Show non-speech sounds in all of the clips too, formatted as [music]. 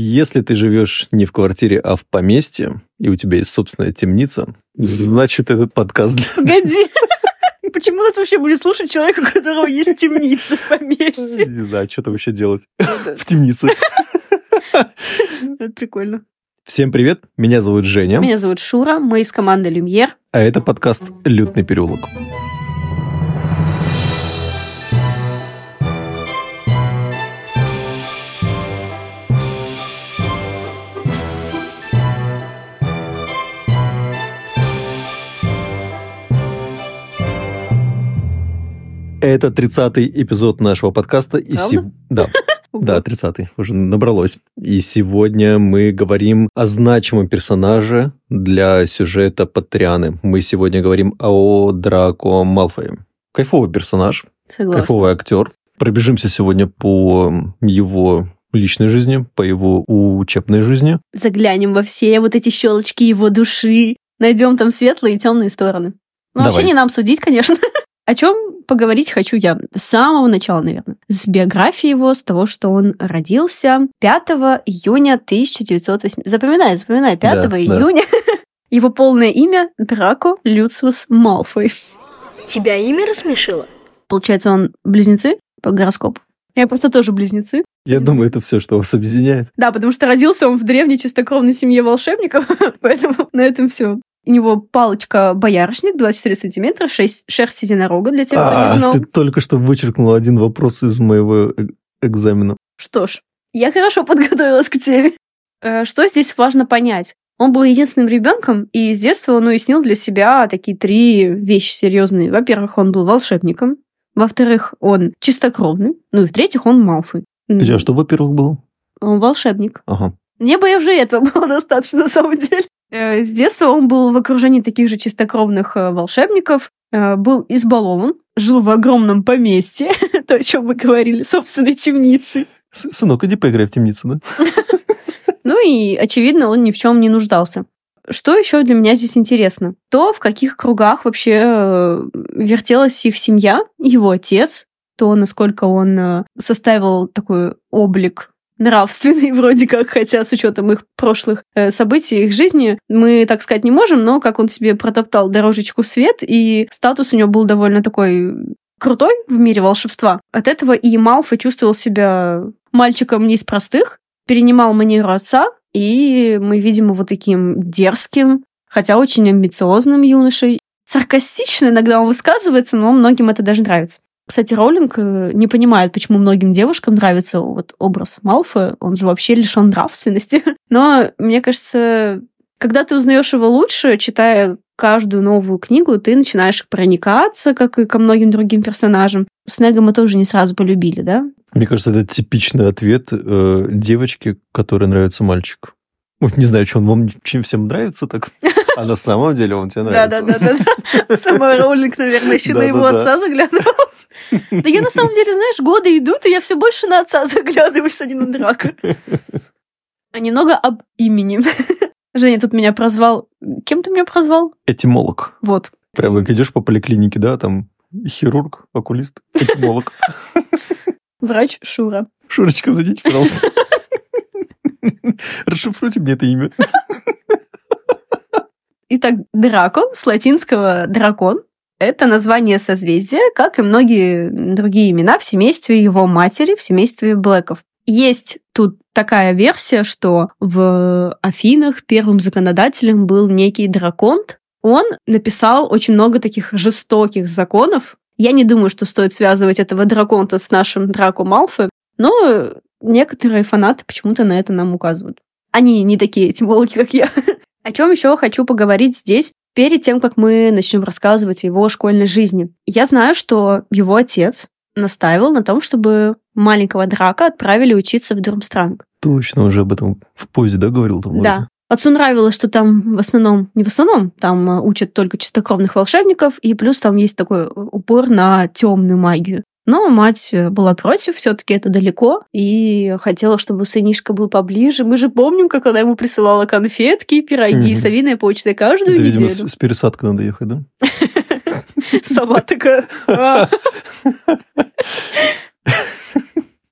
Если ты живешь не в квартире, а в поместье, и у тебя есть собственная темница, значит, этот подкаст для... Погоди. [laughs] Почему нас вообще будет слушать человек, у которого есть темница в поместье? Не знаю, что-то вообще делать [laughs] в темнице. [laughs] Это прикольно. Всем привет, меня зовут Женя, Меня зовут Шура, мы из команды Люмьер. а это подкаст «Лютный переулок». Это 30-й эпизод нашего подкаста. И Правда? сев- Да, [laughs] да, 30-й, уже набралось. И сегодня мы говорим о значимом персонаже для сюжета Патрианы. Мы сегодня говорим о Драко Малфое. Кайфовый персонаж, Согласна. кайфовый актер. Пробежимся сегодня по его личной жизни, по его учебной жизни. Заглянем во все вот эти щелочки его души. Найдем там светлые и темные стороны. Ну, вообще не нам судить, конечно. [laughs] О чем поговорить хочу я с самого начала, наверное. С биографии его, с того, что он родился 5 июня 1908. Запоминай, запоминай, 5 Да, да. июня. [laughs] Его полное имя Драко Люциус Малфой. Тебя имя рассмешило? Получается, он близнецы по гороскопу. Я просто тоже близнецы. Я думаю, это все, что вас объединяет. Да, потому что родился он в древней чистокровной семье волшебников, [laughs] поэтому на этом все. У него палочка боярышник, 24 сантиметра, 6 шерсть единорога, для тех, кто А, не знал. ты только что вычеркнул один вопрос из моего э- экзамена. Что ж, я хорошо подготовилась к теме. Э, Что здесь важно понять? Он был единственным ребенком, и с детства он уяснил для себя такие три вещи серьезные. Во-первых, он был волшебником. Во-вторых, он чистокровный. Ну и в-третьих, он Малфой. А что, во-первых, было? Он волшебник. Ага. Мне бы уже этого было [laughs] достаточно, на самом деле. Э, С детства он был в окружении таких же чистокровных э, волшебников, э, был избалован, жил в огромном поместье, [laughs] то, о чем мы говорили, собственной темницы. Сынок, иди поиграй в темницу, да? [laughs] Ну и, очевидно, он ни в чем не нуждался. Что еще для меня здесь интересно? То, в каких кругах вообще вертелась их семья, его отец, то, насколько он составил такой облик нравственный [laughs] вроде как, хотя с учетом их прошлых э, событий, их жизни, мы так сказать не можем, но как он себе протоптал дорожечку свет, и статус у него был довольно такой крутой в мире волшебства. От этого и Малфой чувствовал себя мальчиком не из простых, перенимал манеру отца, и мы видим его таким дерзким, хотя очень амбициозным юношей. Саркастично иногда он высказывается, но многим это даже нравится. Кстати, Роулинг э, не понимает, почему многим девушкам нравится вот образ Малфоя. Он же вообще лишен нравственности. [laughs] Но мне кажется, когда ты узнаешь его лучше, читая каждую новую книгу, ты начинаешь проникаться, как и ко многим другим персонажам. Снега мы тоже не сразу полюбили, да? Мне кажется, это типичный ответ э, девочки, которой нравится мальчик. Вот не знаю, что он вам чем всем нравится так, [laughs] а на самом деле он тебе нравится. Да-да-да. Сама Роулинг, наверное, еще на его отца заглядывалась. Да я на самом деле, знаешь, годы идут, и я все больше на отца заглядываюсь, а не на драка. А немного об имени. Женя тут меня прозвал... Кем ты меня прозвал? Этимолог. Вот. Прям как идешь по поликлинике, да, там хирург, окулист, этимолог. Врач Шура. Шурочка, зайдите, пожалуйста. [laughs] Расшифруйте мне это имя. Итак, Драко, с латинского дракон, это название созвездия, как и многие другие имена в семействе его матери, в семействе Блэков. Есть тут такая версия, что в Афинах первым законодателем был некий драконт. Он написал очень много таких жестоких законов. Я не думаю, что стоит связывать этого драконта с нашим Драко Малфой, но некоторые фанаты почему-то на это нам указывают. Они не такие этимологи, как я. [laughs] О чем еще хочу поговорить здесь, перед тем, как мы начнем рассказывать о его школьной жизни. Я знаю, что его отец настаивал на том, чтобы маленького Драка отправили учиться в Дурмстранг. Точно, уже об этом в позе, да, говорил там? вроде? Да. Отцу нравилось, что там в основном, не в основном, там э, учат только чистокровных волшебников, и плюс там есть такой упор на темную магию. Но мать э, была против, все-таки это далеко, и хотела, чтобы сынишка был поближе. Мы же помним, как она ему присылала конфетки, пироги, Мгм. совиной почтой каждую Это, видимо, неделю. с, с пересадкой надо ехать, да? [laughs] Сама такая. «А».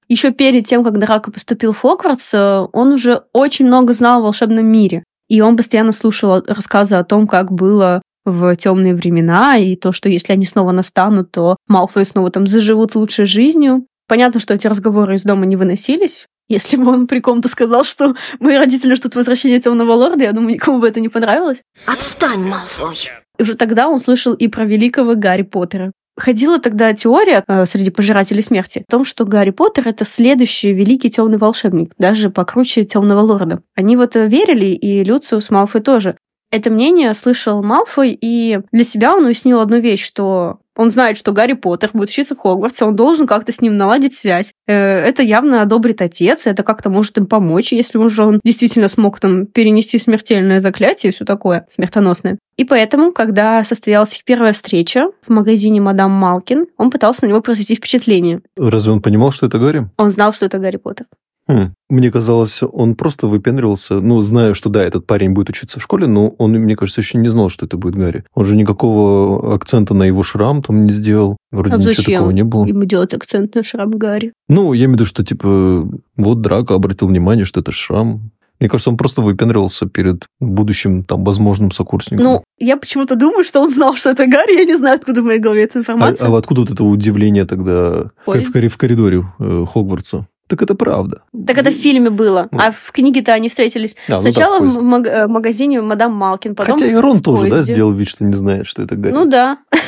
Еще перед тем, как Драко поступил в Хогвартс, э, он уже очень много знал о волшебном мире. И он постоянно слушал рассказы о том, как было в темные времена, и то, что если они снова настанут, то Малфой снова там заживут лучшей жизнью. Понятно, что эти разговоры из дома не выносились. Если бы он при ком-то сказал, что мои родители ждут возвращения темного лорда, я думаю, никому бы это не понравилось. Отстань, Малфой. И уже тогда он слышал и про великого Гарри Поттера. Ходила тогда теория э, среди пожирателей смерти о том, что Гарри Поттер это следующий великий темный волшебник, даже покруче темного лорда. Они в это верили, и Люциус Малфой тоже. Это мнение слышал Малфой, и для себя он уяснил одну вещь, что он знает, что Гарри Поттер будет учиться в Хогвартсе, он должен как-то с ним наладить связь. Э, это явно одобрит отец, это как-то может им помочь, если уже он действительно смог там перенести смертельное заклятие и все такое смертоносное. И поэтому, когда состоялась их первая встреча в магазине «Мадам Малкин», он пытался на него произвести впечатление. Разве он понимал, что это Гарри? Он знал, что это Гарри Поттер. Хм. Мне казалось, он просто выпендривался, ну, зная, что да, этот парень будет учиться в школе, но он, мне кажется, еще не знал, что это будет Гарри. Он же никакого акцента на его шрам там не сделал. Вроде а ничего зачем такого не было. ему делать акцент на шрам Гарри? Ну, я имею в виду, что, типа, вот Драко обратил внимание, что это шрам. Мне кажется, он просто выпендривался перед будущим, там, возможным сокурсником. Ну, я почему-то думаю, что он знал, что это Гарри, я не знаю, откуда в моей голове эта а, информация. а откуда вот это удивление тогда в, в коридоре э, Хогвартса? Так это правда. Так это в фильме было, Ну. а в книге-то они встретились А, ну да, сначала в в маг- э, магазине «Мадам Малкин», потом Хотя и Рон тоже, да, сделал вид, что не знает, что это Гарри. Ну да. [laughs]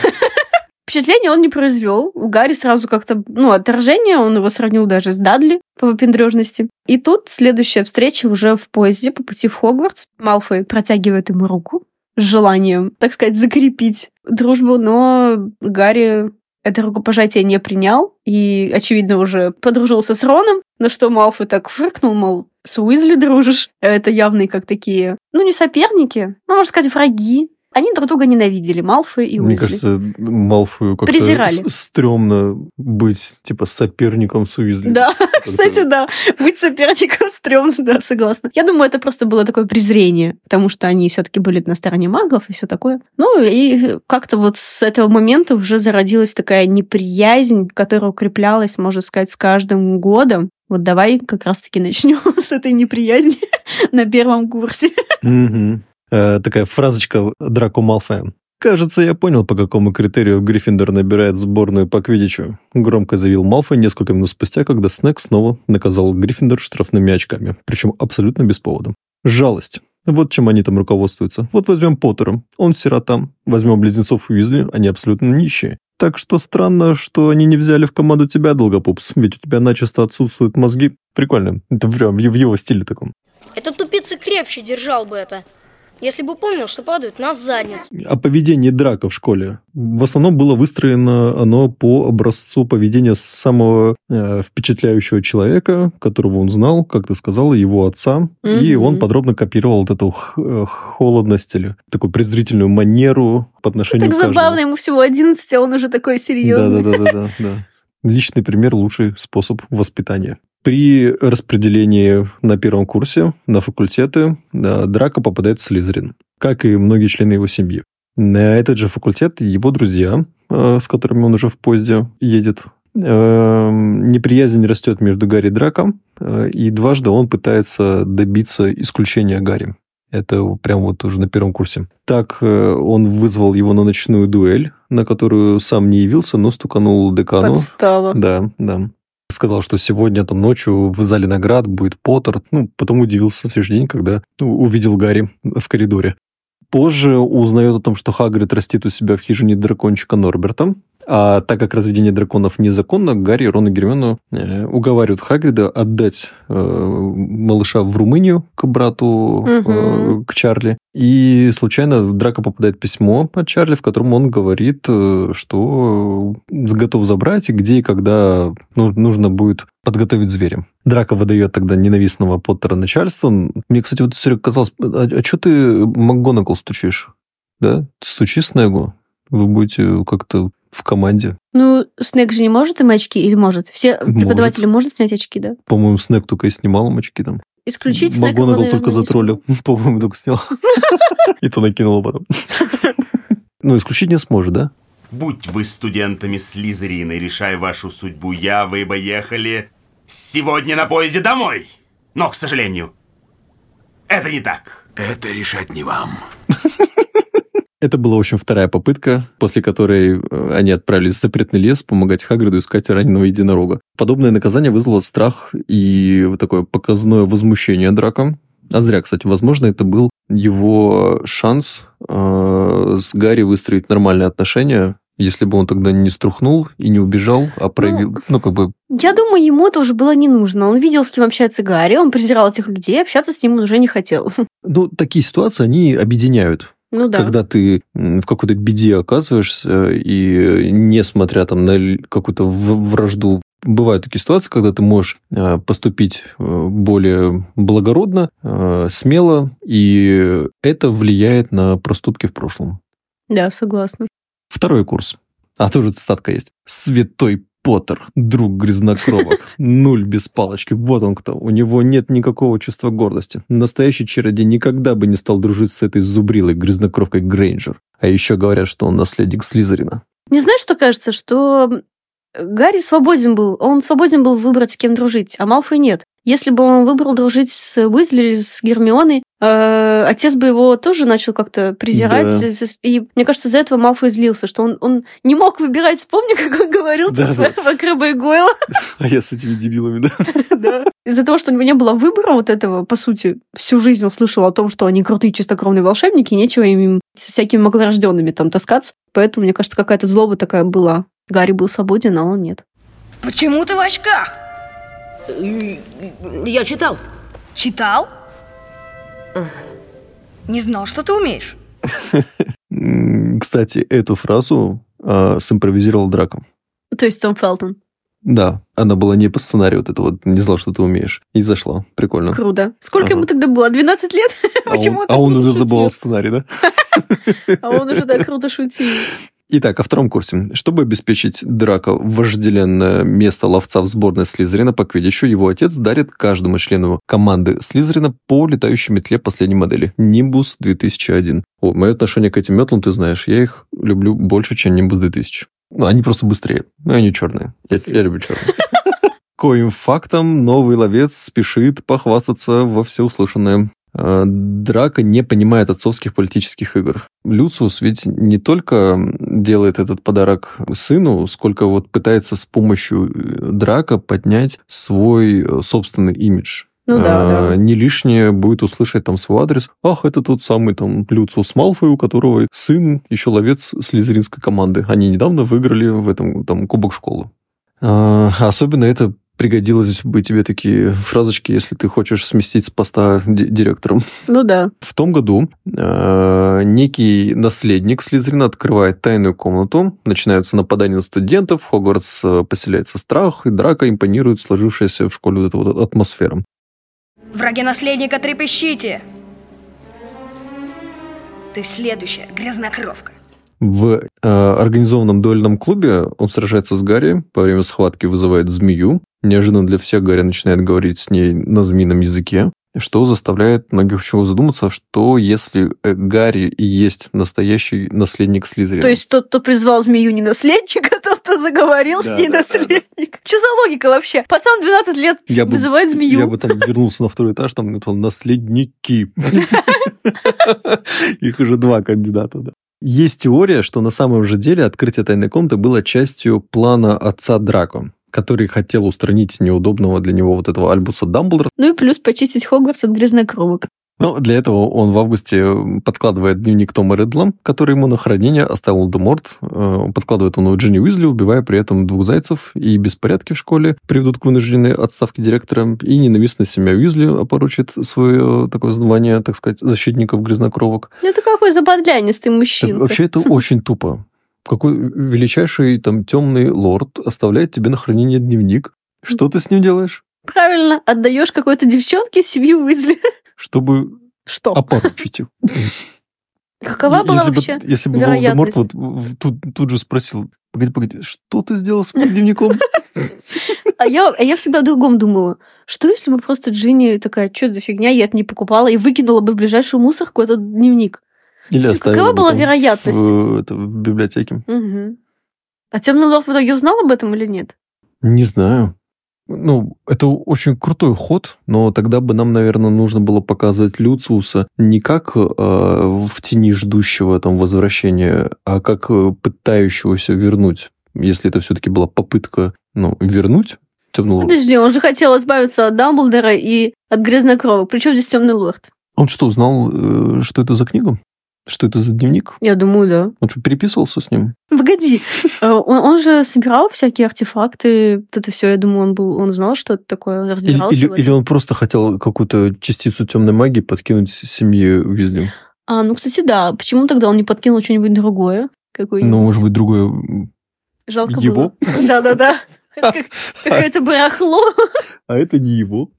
Впечатление он не произвел. У Гарри сразу как-то, ну, отторжение, он его сравнил даже с Дадли по выпендрежности. И тут следующая встреча уже в поезде по пути в Хогвартс. Малфой протягивает ему руку с желанием, так сказать, закрепить дружбу, но Гарри это рукопожатие не принял и, очевидно, уже подружился с Роном, на что Малфой так фыркнул, мол, с Уизли дружишь. Это явные как такие, ну, не соперники, ну, можно сказать, враги. Они друг друга ненавидели, Малфой и Мне Уизли. кажется, Малфою как-то Презирали. стрёмно быть, типа, соперником с Уизли. Да, [laughs] кстати, да. Быть соперником стрёмно, да, согласна. Я думаю, это просто было такое презрение, потому что они все таки были на стороне магов и все такое. Ну, и как-то вот с этого момента уже зародилась такая неприязнь, которая укреплялась, можно сказать, с каждым годом. Вот давай как раз-таки начнем [laughs] с этой неприязни [laughs] на первом курсе. Э, Такая фразочка Драко Малфоя. «Кажется, я понял, по какому критерию Гриффиндор набирает сборную по квиддичу», громко заявил Малфой несколько минут спустя, когда Снег снова наказал Гриффиндор штрафными очками, причем абсолютно без повода. Жалость. Вот чем они там руководствуются. Вот возьмем Поттера. Он сирота. Возьмем близнецов Уизли. Они абсолютно нищие. Так что странно, что они не взяли в команду тебя, Долгопупс. Ведь у тебя начисто отсутствуют мозги. Прикольно. Это прям в его стиле таком. Этот тупица крепче держал бы это. Если бы помнил, что падают на задницу. о поведении Драка в школе. В основном было выстроено оно по образцу поведения самого э, впечатляющего человека, которого он знал, как ты сказала, его отца. И Мгм. он подробно копировал вот эту э, холодность или такую презрительную манеру по отношению Так к каждому. забавно, ему всего 11, а он уже такой серьезный. Да-да-да. [laughs] да. Личный пример – лучший способ воспитания. При распределении на первом курсе на факультеты Драко попадает в Слизерин, как и многие члены его семьи. На этот же факультет его друзья, э, с которыми он уже в поезде едет, э, неприязнь растет между Гарри и Драко, э, и дважды он пытается добиться исключения Гарри. Это прям вот уже на первом курсе. Так э, он вызвал его на ночную дуэль, на которую сам не явился, но стуканул декану. Подстава. Да, да. Сказал, что сегодня там ночью в зале наград будет Поттер. Ну, потом удивился в следующий день, когда увидел Гарри в коридоре. Позже узнает о том, что Хагрид растит у себя в хижине дракончика Норберта. А так как разведение драконов незаконно, Гарри, Рон и Гермиону э, уговаривают Хагрида отдать э, малыша в Румынию к брату, Мгм. к Чарли. И случайно в Драко попадает письмо от Чарли, в котором он говорит, что готов забрать, и где и когда ну- нужно будет подготовить зверя. Драко выдает тогда ненавистного Поттера начальству. Мне, кстати, вот все казалось, а, что ты МакГонагал стучишь? Да? Стучи Снегу. Вы будете как-то в команде. Ну, Снег же не может им очки или может? Все Может. преподаватели может снять очки, да? По-моему, Снег только и снимал им очки там. Исключить Снега МакГонагал наверное, только за тролля, [laughs] по-моему, только снял. [laughs] И то накинула потом. [laughs] Ну, исключить не сможет, да? Будь вы студентами Слизерина и решай вашу судьбу, я, вы бы ехали сегодня на поезде домой. Но, к сожалению, это не так. Это решать не вам. Это была, в общем, вторая попытка, после которой э, они отправились в запретный лес помогать Хагриду искать раненого единорога. Подобное наказание вызвало страх и вот такое показное возмущение Драка. А зря, кстати, возможно, это был его шанс э, с Гарри выстроить нормальные отношения, если бы он тогда не струхнул и не убежал, а проявил, ну, ну как бы... Я думаю, ему это уже было не нужно. Он видел, с кем общается Гарри, он презирал этих людей, общаться с ним он уже не хотел. Ну, такие ситуации, они объединяют. Ну да. Когда ты в какой-то беде оказываешься, и несмотря там на какую-то вражду, бывают такие ситуации, когда ты можешь э, поступить э, более благородно, э, смело, и это влияет на проступки в прошлом. Да, согласна. Второй курс. А тоже цитатка есть. Святой Поттер, друг грязнокровок. [laughs] Нуль без палочки. Вот он кто. У него нет никакого чувства гордости. Настоящий чародей никогда бы не стал дружить с этой зубрилой грязнокровкой Грейнджер. А еще говорят, что он наследник Слизерина. Не знаешь, что кажется? Что Гарри свободен был. Он свободен был выбрать, с кем дружить, а Малфой нет. Если бы он выбрал дружить с Уизли или с Гермионой, э, отец бы его тоже начал как-то презирать. Да. И мне кажется, из-за этого Малфой злился, что он, он не мог выбирать. Вспомни, как он говорил да, про своего Крэба и Гойла. [laughs] А я с этими дебилами, да? [laughs] Да. Из-за того, что у него не было выбора вот этого, по сути, всю жизнь он слышал о том, что они крутые чистокровные волшебники, и нечего им со всякими маглорожденными там таскаться. Поэтому, мне кажется, какая-то злоба такая была. Гарри был свободен, а он нет. Почему ты в очках? Я читал. Читал? Не знал, что ты умеешь. [laughs] Кстати, эту фразу э, симпровизировал Драко. То есть Том Фелтон? Да, она была не по сценарию, вот это вот, не знал, что ты умеешь. И зашла, прикольно. Круто. Сколько ага. ему тогда было? 12 лет? [laughs] А он, а он уже забыл сценарий, да? [laughs] А он уже так круто шутил. Итак, о втором курсе. Чтобы обеспечить Драко вожделенное место ловца в сборной Слизерина по квиддичу, его отец дарит каждому члену команды Слизерина по летающей метле последней модели Nimbus 2001. О, мое отношение к этим метлам, ты знаешь, я их люблю больше, чем Nimbus 2000. Ну, они просто быстрее, но они черные. Я, я люблю черные. [laughs] Коим фактом новый ловец спешит похвастаться во всеуслышанное. Э, Драка не понимает отцовских политических игр. Люциус ведь не только делает этот подарок сыну, сколько вот пытается с помощью э, Драка поднять свой э, собственный имидж. Ну, да, а, да. Не лишнее будет услышать там свой адрес. Ах, это тот самый там Люциус Малфой, у которого сын еще ловец слизеринской команды. Они недавно выиграли в этом там кубок школы. А, особенно это пригодилось бы тебе такие фразочки, если ты хочешь сместить с поста директором. Ну да. В том году э, некий наследник Слизерина открывает тайную комнату, начинаются нападания на студентов, Хогвартс э, поселяется страх, и драка импонирует сложившаяся в школе вот эта вот атмосфера. Враги наследника трепещите! Ты следующая грязнокровка. В э, организованном дуэльном клубе он сражается с Гарри, по время схватки вызывает змею. Неожиданно для всех Гарри начинает говорить с ней на змеином языке, что заставляет многих чего задуматься, что если э, Гарри и есть настоящий наследник Слизерина. То есть тот, кто призвал змею не наследник, а [laughs] тот, кто заговорил да, с ней да, наследник. Да. Что за логика вообще? Пацан 12 лет я вызывает бы, змею. Я бы там вернулся на второй этаж, там наследники. [laughs] Их уже два кандидата, да. Есть теория, что на самом же деле открытие тайной комнаты было частью плана отца Драко, который хотел устранить неудобного для него вот этого Альбуса Дамблдора. Ну и плюс почистить Хогвартс от грязнокровок. Ну, для этого он в августе подкладывает дневник Тома Редла, который ему на хранение оставил Деморт. Э, подкладывает он у Джинни Уизли, убивая при этом двух зайцев, и беспорядки в школе приведут к вынужденной отставке директора, и ненавистная семья Уизли опоручит свое такое звание, так сказать, защитников грязнокровок. Ну, это какой заподлянистый мужчина. Вообще, это очень тупо. Какой величайший там темный лорд оставляет тебе на хранение дневник. Что ты с ним делаешь? Правильно, отдаешь какой-то девчонке семьи Уизли [laughs] чтобы Что? опорочить их. [laughs] Какова была если вообще бы, Если бы Волдеморт вот тут, тут же спросил, погоди, погоди, что ты сделал с моим дневником? А я, а я всегда о другом думала. Что если бы просто Джинни такая, что это за фигня, я это не покупала, и выкинула бы в ближайшую мусорку этот дневник? Или Какова была вероятность? В, это, в библиотеке. Угу. А Темный Лорд в итоге узнал об этом или нет? Не знаю. Ну, это очень крутой ход, но тогда бы нам, наверное, нужно было показывать Люциуса не как э, в тени ждущего там возвращения, а как э, пытающегося вернуть. Если это все-таки была попытка ну, вернуть темный лорд. Подожди, он же хотел избавиться от Дамблдора и от грязной крови. Причем здесь темный лорд? Он что, знал, э, что это за книга? Что это за дневник? Я думаю, да. Он что, переписывался с ним? Погоди. [laughs] Э, он, он же собирал всякие артефакты. Вот это все, я думаю, он был, он знал, что это такое, разбирался. Или, или, или он просто хотел какую-то частицу темной магии подкинуть семье Уизли? А, ну, кстати, да. Почему тогда он не подкинул что-нибудь другое? Какое-нибудь? Ну, может быть, другое Жалко его? было. [laughs] Да-да-да. [laughs] Какое-то барахло. А это не его.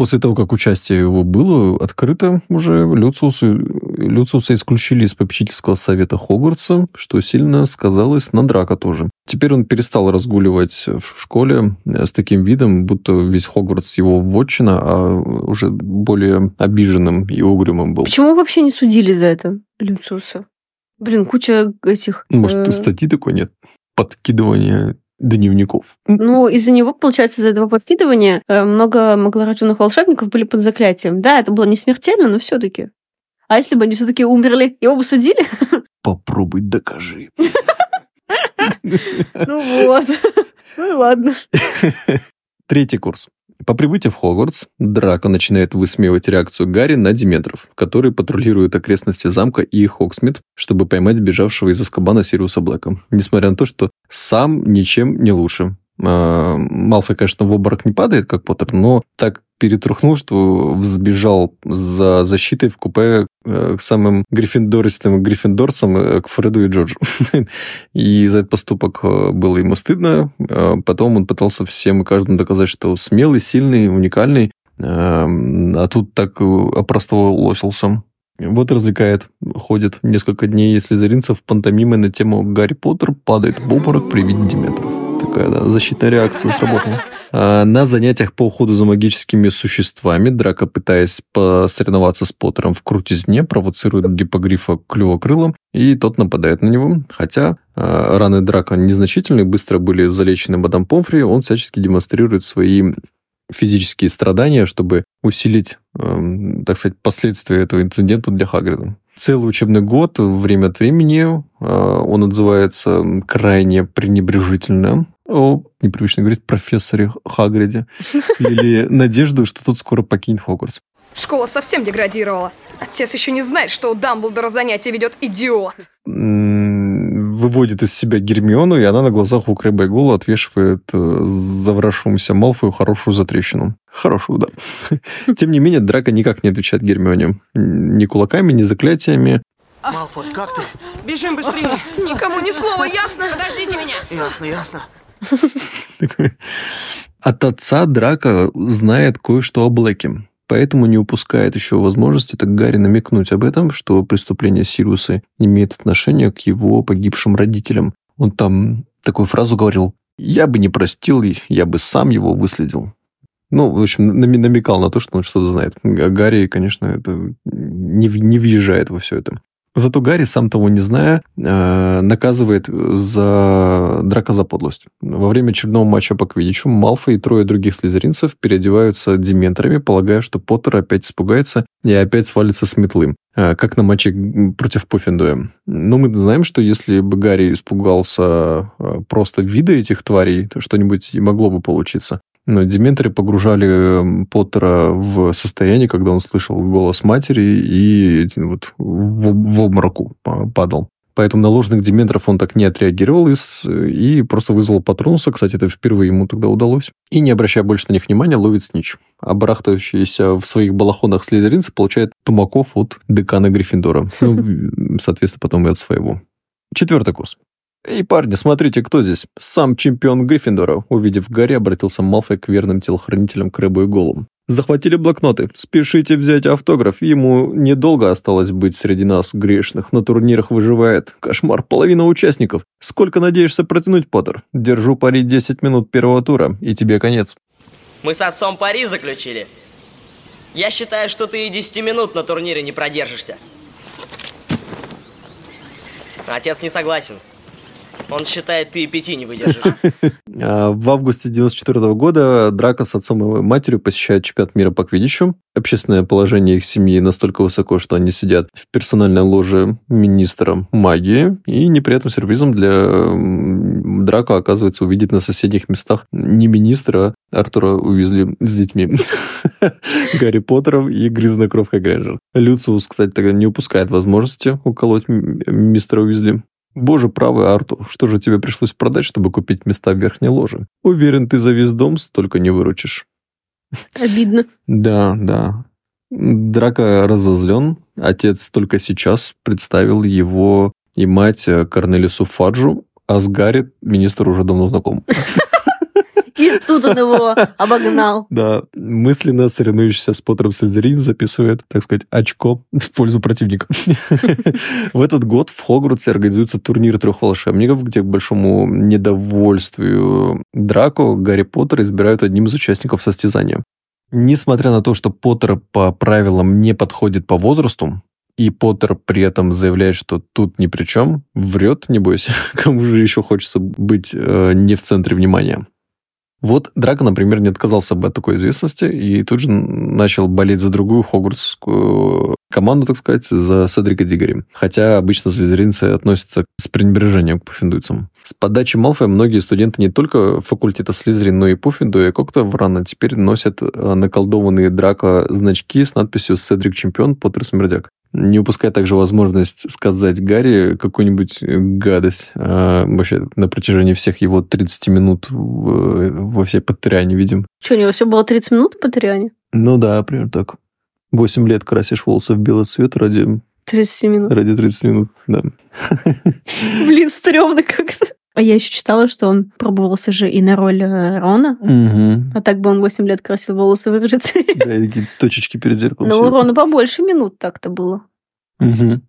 После того, как участие его было открыто, уже Люциуса, Люциуса исключили из попечительского совета Хогвартса, что сильно сказалось на Драка тоже. Теперь он перестал разгуливать в школе с таким видом, будто весь Хогвартс его вотчина, а уже более обиженным и угрюмым был. Почему вообще не судили за это Люциуса? Блин, куча этих... Может, э... статьи такой нет? Подкидывание дневников. Ну, из-за него, получается, из-за этого подкидывания э, много маглорожденных волшебников были под заклятием. Да, это было не смертельно, но все-таки. А если бы они все-таки умерли, его бы судили? Попробуй докажи. [laughs] Ну вот. Ну ладно. Третий курс. По прибытии в Хогвартс Драко начинает высмеивать реакцию Гарри на Диметров, который патрулирует окрестности замка и Хоксмит, чтобы поймать бежавшего из Аскабана Сириуса Блэка. Несмотря на то, что сам ничем не лучше. А, Малфой, конечно, в обморок не падает, как Поттер, но так перетрухнул, что взбежал за защитой в купе э, к самым гриффиндористым гриффиндорцам, э, к Фреду и Джорджу. [laughs] И за этот поступок э, было ему стыдно. Потом он пытался всем и каждому доказать, что смелый, сильный, уникальный. А тут так опростоволосился. Вот развлекает, ходит несколько дней, если заринцев в пантомимы на тему «Гарри Поттер падает в обморок при виде Диметров» такая да, защитная реакция сработала. А, на занятиях по уходу за магическими существами Драко, пытаясь посоревноваться с Поттером в крутизне, провоцирует гипогрифа клювокрылом, и тот нападает на него. Хотя а, раны Драка незначительные, быстро были залечены мадам Помфри, он всячески демонстрирует свои физические страдания, чтобы усилить, э, так сказать, последствия этого инцидента для Хагрида. Целый учебный год, время от времени, э, он отзывается крайне пренебрежительно о, непривычно говорить, профессоре Хагриде, или [laughs] надежду, что тот скоро покинет Хогвартс. Школа совсем деградировала. Отец еще не знает, что у Дамблдора занятия ведет идиот. Выводит из себя Гермиону, и она на глазах у Крэба и Гола отвешивает э, заврашившемуся Малфою хорошую затрещину. Хорошую, да. [laughs] Тем не менее, Драка никак не отвечает Гермионе. Ни кулаками, ни заклятиями. Малфой, как ты? Бежим быстрее. Никому ни слова, ясно? Подождите меня. Ясно, ясно. От отца Драка знает кое-что о Блэке, поэтому не упускает еще возможности так Гарри намекнуть об этом, что преступление Сириуса имеет отношение к его погибшим родителям. Он там такую фразу говорил «Я бы не простил, я бы сам его выследил». Ну, в общем, намекал на то, что он что-то знает. Гарри, конечно, это не, не въезжает во все это. Зато Гарри, сам того не зная, э, наказывает за драка за подлость. Во время очередного матча по квидичу Малфой и трое других слизеринцев переодеваются дементорами, полагая, что Поттер опять испугается и опять свалится с метлы, э, как на матче против Пуффендуя. Но мы знаем, что если бы Гарри испугался э, просто вида этих тварей, то что-нибудь и могло бы получиться. Но Дементоры погружали эм, Поттера в состояние, когда он слышал голос матери и вот в, в обмороку падал. Поэтому на ложных дементоров он так не отреагировал и, и просто вызвал патронуса. Кстати, это впервые ему тогда удалось. И, не обращая больше на них внимания, ловит снич. А барахтающиеся в своих балахонах слизеринцы получают тумаков от декана Гриффиндора. Ну, [laughs] соответственно, потом и от своего. Четвертый курс. «Эй, парни, смотрите, кто здесь? Сам чемпион Гриффиндора!» Увидев Гарри, обратился Малфой к верным телохранителям Крэбу и Голум. «Захватили блокноты. Спешите взять автограф. Ему недолго осталось быть среди нас, грешных. На турнирах выживает. Кошмар, половина участников. Сколько надеешься протянуть, Поттер? Держу пари 10 минут первого тура, и тебе конец». Мы с отцом пари заключили. Я считаю, что ты и 10 минут на турнире не продержишься. Отец не согласен. Он считает, ты и пяти не выдержишь. [laughs] А, В августе 94 года Драко с отцом и матерью посещают чемпионат мира по квиддичу. Общественное положение их семьи настолько высоко, что они сидят в персональной ложе министра магии. И неприятным сюрпризом для Драко оказывается увидеть на соседних местах не министра, а Артура увезли с детьми. [laughs] Гарри Поттером и Грязнокровкой Грэнджер. Люциус, кстати, тогда не упускает возможности уколоть мистера Уизли. Боже правый, Артур, что же тебе пришлось продать, чтобы купить места в верхней ложе? Уверен, ты за весь дом столько не выручишь. Обидно. Да, да. Драко разозлен. Отец только сейчас представил его и мать Корнелису Фаджу, а с Гарри министр уже давно знаком. [laughs] И тут он его обогнал. Да, мысленно соревнующийся с Поттером Слизерин записывает, так сказать, очко в пользу противника. [laughs] В этот год в Хогвартсе организуется турнир трех волшебников, где к большому недовольствию Драко Гарри Поттер избирают одним из участников состязания. Несмотря на то, что Поттер по правилам не подходит по возрасту, и Поттер при этом заявляет, что тут ни при чем, врет, небось, [laughs] кому же еще хочется быть э, не в центре внимания. Вот Драко, например, не отказался бы от такой известности и тут же начал болеть за другую хогвартскую команду, так сказать, за Седрика Дигори. Хотя обычно слизеринцы относятся с пренебрежением к пуффиндуйцам. С подачи Малфоя многие студенты не только факультета Слизерин, но и Пуффиндуя и Когта рано теперь носят э, наколдованные Драко значки с надписью «Седрик чемпион, Поттер смердяк». Не упуская также возможность сказать Гарри какую-нибудь гадость а, вообще на протяжении всех его 30 минут в- во всей Патриане видим. Что, у него все было 30 минут по Триане? Ну да, примерно так. 8 лет красишь волосы в белый цвет ради, 37 минут. ради 30 минут, да. [laughs] Блин, стрёмно как-то. А я еще читала, что он пробовался же и на роль э, Рона. Мгм. А так бы он 8 лет красил волосы в рыжице. Да, и такие точечки перед зеркалом. Но всё. у Рона побольше минут так-то было. Мгм.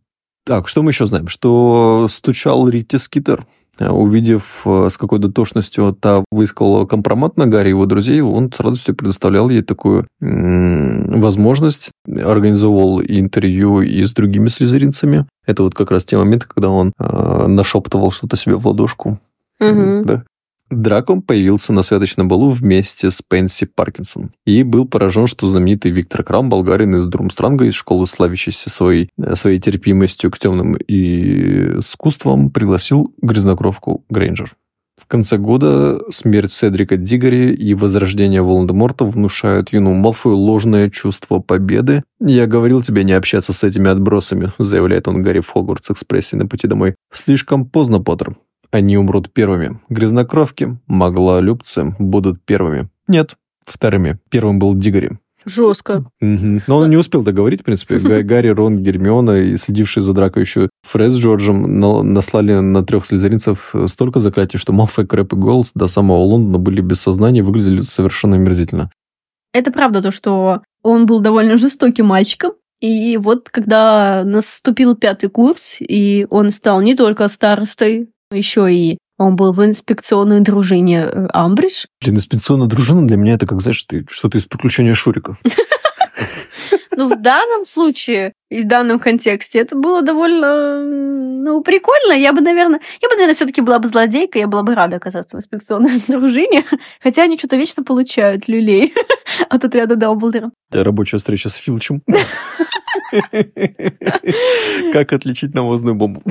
Так, что мы еще знаем? Что стучал Ритти Скитер. Э, Увидев, э, с какой дотошностью та выискала компромат на Гарри и его друзей, он с радостью предоставлял ей такую возможность. Организовывал интервью и с другими слизеринцами. Это вот как раз те моменты, когда он э, нашептывал что-то себе в ладошку. Мгм. Да. Драко появился на святочном балу вместе с Пенси Паркинсон. И был поражен, что знаменитый Виктор Крам, болгарин из Друмстранга, из школы, славящийся своей, э, своей терпимостью к темным искусствам, пригласил грязнокровку Грейнджер. В конце года смерть Седрика Дигори и возрождение Волан-де-Морта внушают юному Малфою ложное чувство победы. «Я говорил тебе не общаться с этими отбросами», заявляет он Гарри в Хогвартс-экспрессе на пути домой. «Слишком поздно, Поттер. Они умрут первыми. Грязнокровки, маглолюбцы будут первыми. Нет, вторыми. Первым был Дигори. Жестко. Но он не успел договорить, в принципе. [laughs] Га- Гарри, Рон, Гермиона и следившие за дракой еще Фред с Джорджем на- наслали на трех слизеринцев столько заклятий, что Малфой, Крэп и Голс до самого Лондона были без сознания и выглядели совершенно омерзительно. Это правда то, что он был довольно жестоким мальчиком. И вот когда наступил пятый курс, и он стал не только старостой, еще и он был в инспекционной дружине э, Амбридж. Блин, инспекционная дружина для меня это как, знаешь, ты, что-то из приключения Шурика. Ну, в данном случае и в данном контексте это было довольно, ну, прикольно. Я бы, наверное, я бы, наверное, все-таки была бы злодейкой, я была бы рада оказаться в инспекционной [laughs] дружине. Хотя они что-то вечно получают люлей [laughs] от отряда Дамблдора. Рабочая встреча с Филчем. [laughs] Как отличить навозную бомбу?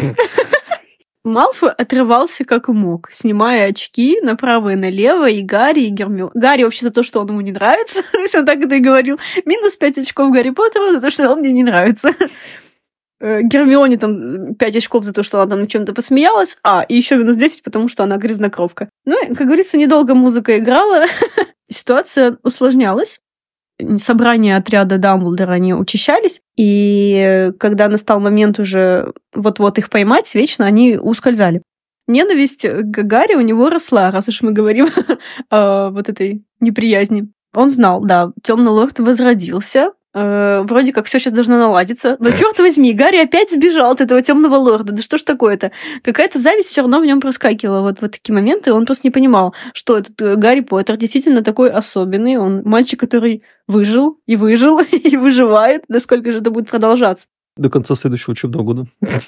Малфой отрывался как мог, снимая очки направо и налево, и Гарри, и Гермиона. Гарри вообще за то, что он ему не нравится, [laughs] если он так это и говорил. Минус 5 очков Гарри Поттеру за то, что он мне не нравится. Э, Гермионе там 5 очков за то, что она над чем-то посмеялась, а, и еще минус 10, потому что она грязнокровка. Ну, как говорится, недолго музыка играла, [laughs] ситуация усложнялась. Собрания отряда Дамблдора, они учащались, и когда настал момент уже вот-вот их поймать, вечно они ускользали. Ненависть к Гарри у него росла, раз уж мы говорим [laughs] о вот этой неприязни. Он знал, да, темный лорд возродился, э, вроде как все сейчас должно наладиться. Но черт возьми, Гарри опять сбежал от этого темного лорда. Да что ж такое-то? Какая-то зависть все равно в нем проскакивала вот в такие моменты. Он просто не понимал, что этот э, Гарри Поттер действительно такой особенный. Он мальчик, который выжил и выжил [laughs] и выживает. Насколько же это будет продолжаться? До конца следующего учебного года. [laughs]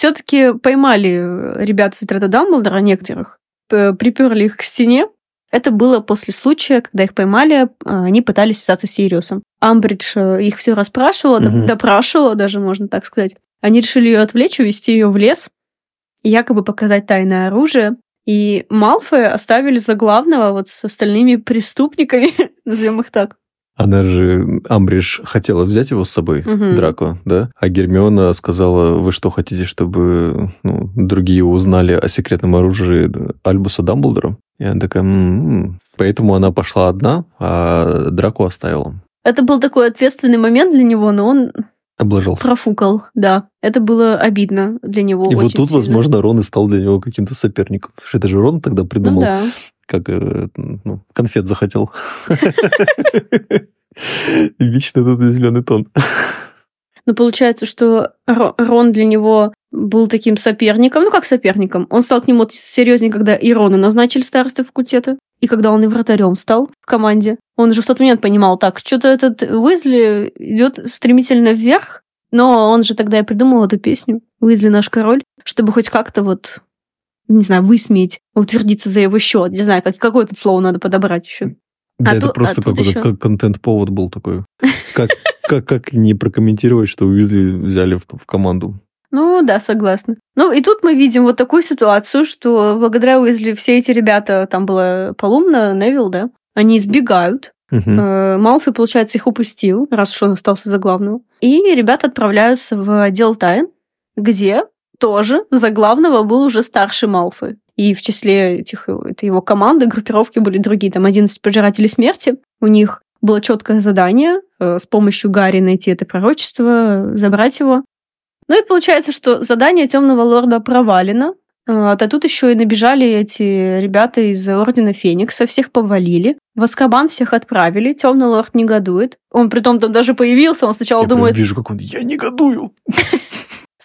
все-таки поймали ребят с Дамблдора некоторых, приперли их к стене. Это было после случая, когда их поймали, а, они пытались связаться с Сириусом. Амбридж э, их все расспрашивала, Мгм. допрашивала даже, можно так сказать. Они решили ее отвлечь, увести ее в лес, якобы показать тайное оружие. И Малфоя оставили за главного вот с остальными преступниками, [laughs] назовем их так. Она же, Амбридж, хотела взять его с собой, Мгм. Драко, да? А Гермиона сказала, вы что, хотите, чтобы ну, другие узнали о секретном оружии Альбуса Дамблдора? И она такая, «М-м-м». Поэтому она пошла одна, а Драко оставила. Это был такой ответственный момент для него, но он Облажался. профукал, да. Это было обидно для него И вот тут, сильно. возможно, Рон и стал для него каким-то соперником. Слушай, это же Рон тогда Ну придумал, да. Как э, ну, конфет захотел. Вечно тут зеленый тон. Но получается, что Ро- Рон для него был таким соперником. Ну, как соперником? Он стал к нему серьезнее, когда и Рона назначили старостой факультета, и когда он и вратарем стал в команде. Он уже в тот момент понимал, так, что-то этот Уизли идет стремительно вверх, но он же тогда и придумал эту песню «Уизли наш король», чтобы хоть как-то вот, не знаю, высмеять, утвердиться за его счет. Не знаю, как, какое тут слово надо подобрать еще. Да, А это тут- просто а какой-то как контент-повод был такой. [laughs] Как, как, как не прокомментировать, что Уизли взяли в, в команду? Ну да, согласна. Ну и тут мы видим вот такую ситуацию, что благодаря Уизли все эти ребята, там была Полумна, Невил, да, они избегают. Э, Малфой, получается, их упустил, раз уж он остался за главного. И ребята отправляются в отдел тайн, где тоже за главного был уже старший Малфой. И в числе этих, это его команды, группировки были другие, там 11 пожирателей смерти. У них было четкое задание э, с помощью Гарри найти это пророчество, забрать его. Ну и получается, что задание темного лорда провалено. А да тут еще и набежали эти ребята из Ордена Феникса, всех повалили. В Аскабан всех отправили, темный лорд негодует. Он притом там даже появился, он сначала Я думает... вижу, как он, я негодую. [laughs]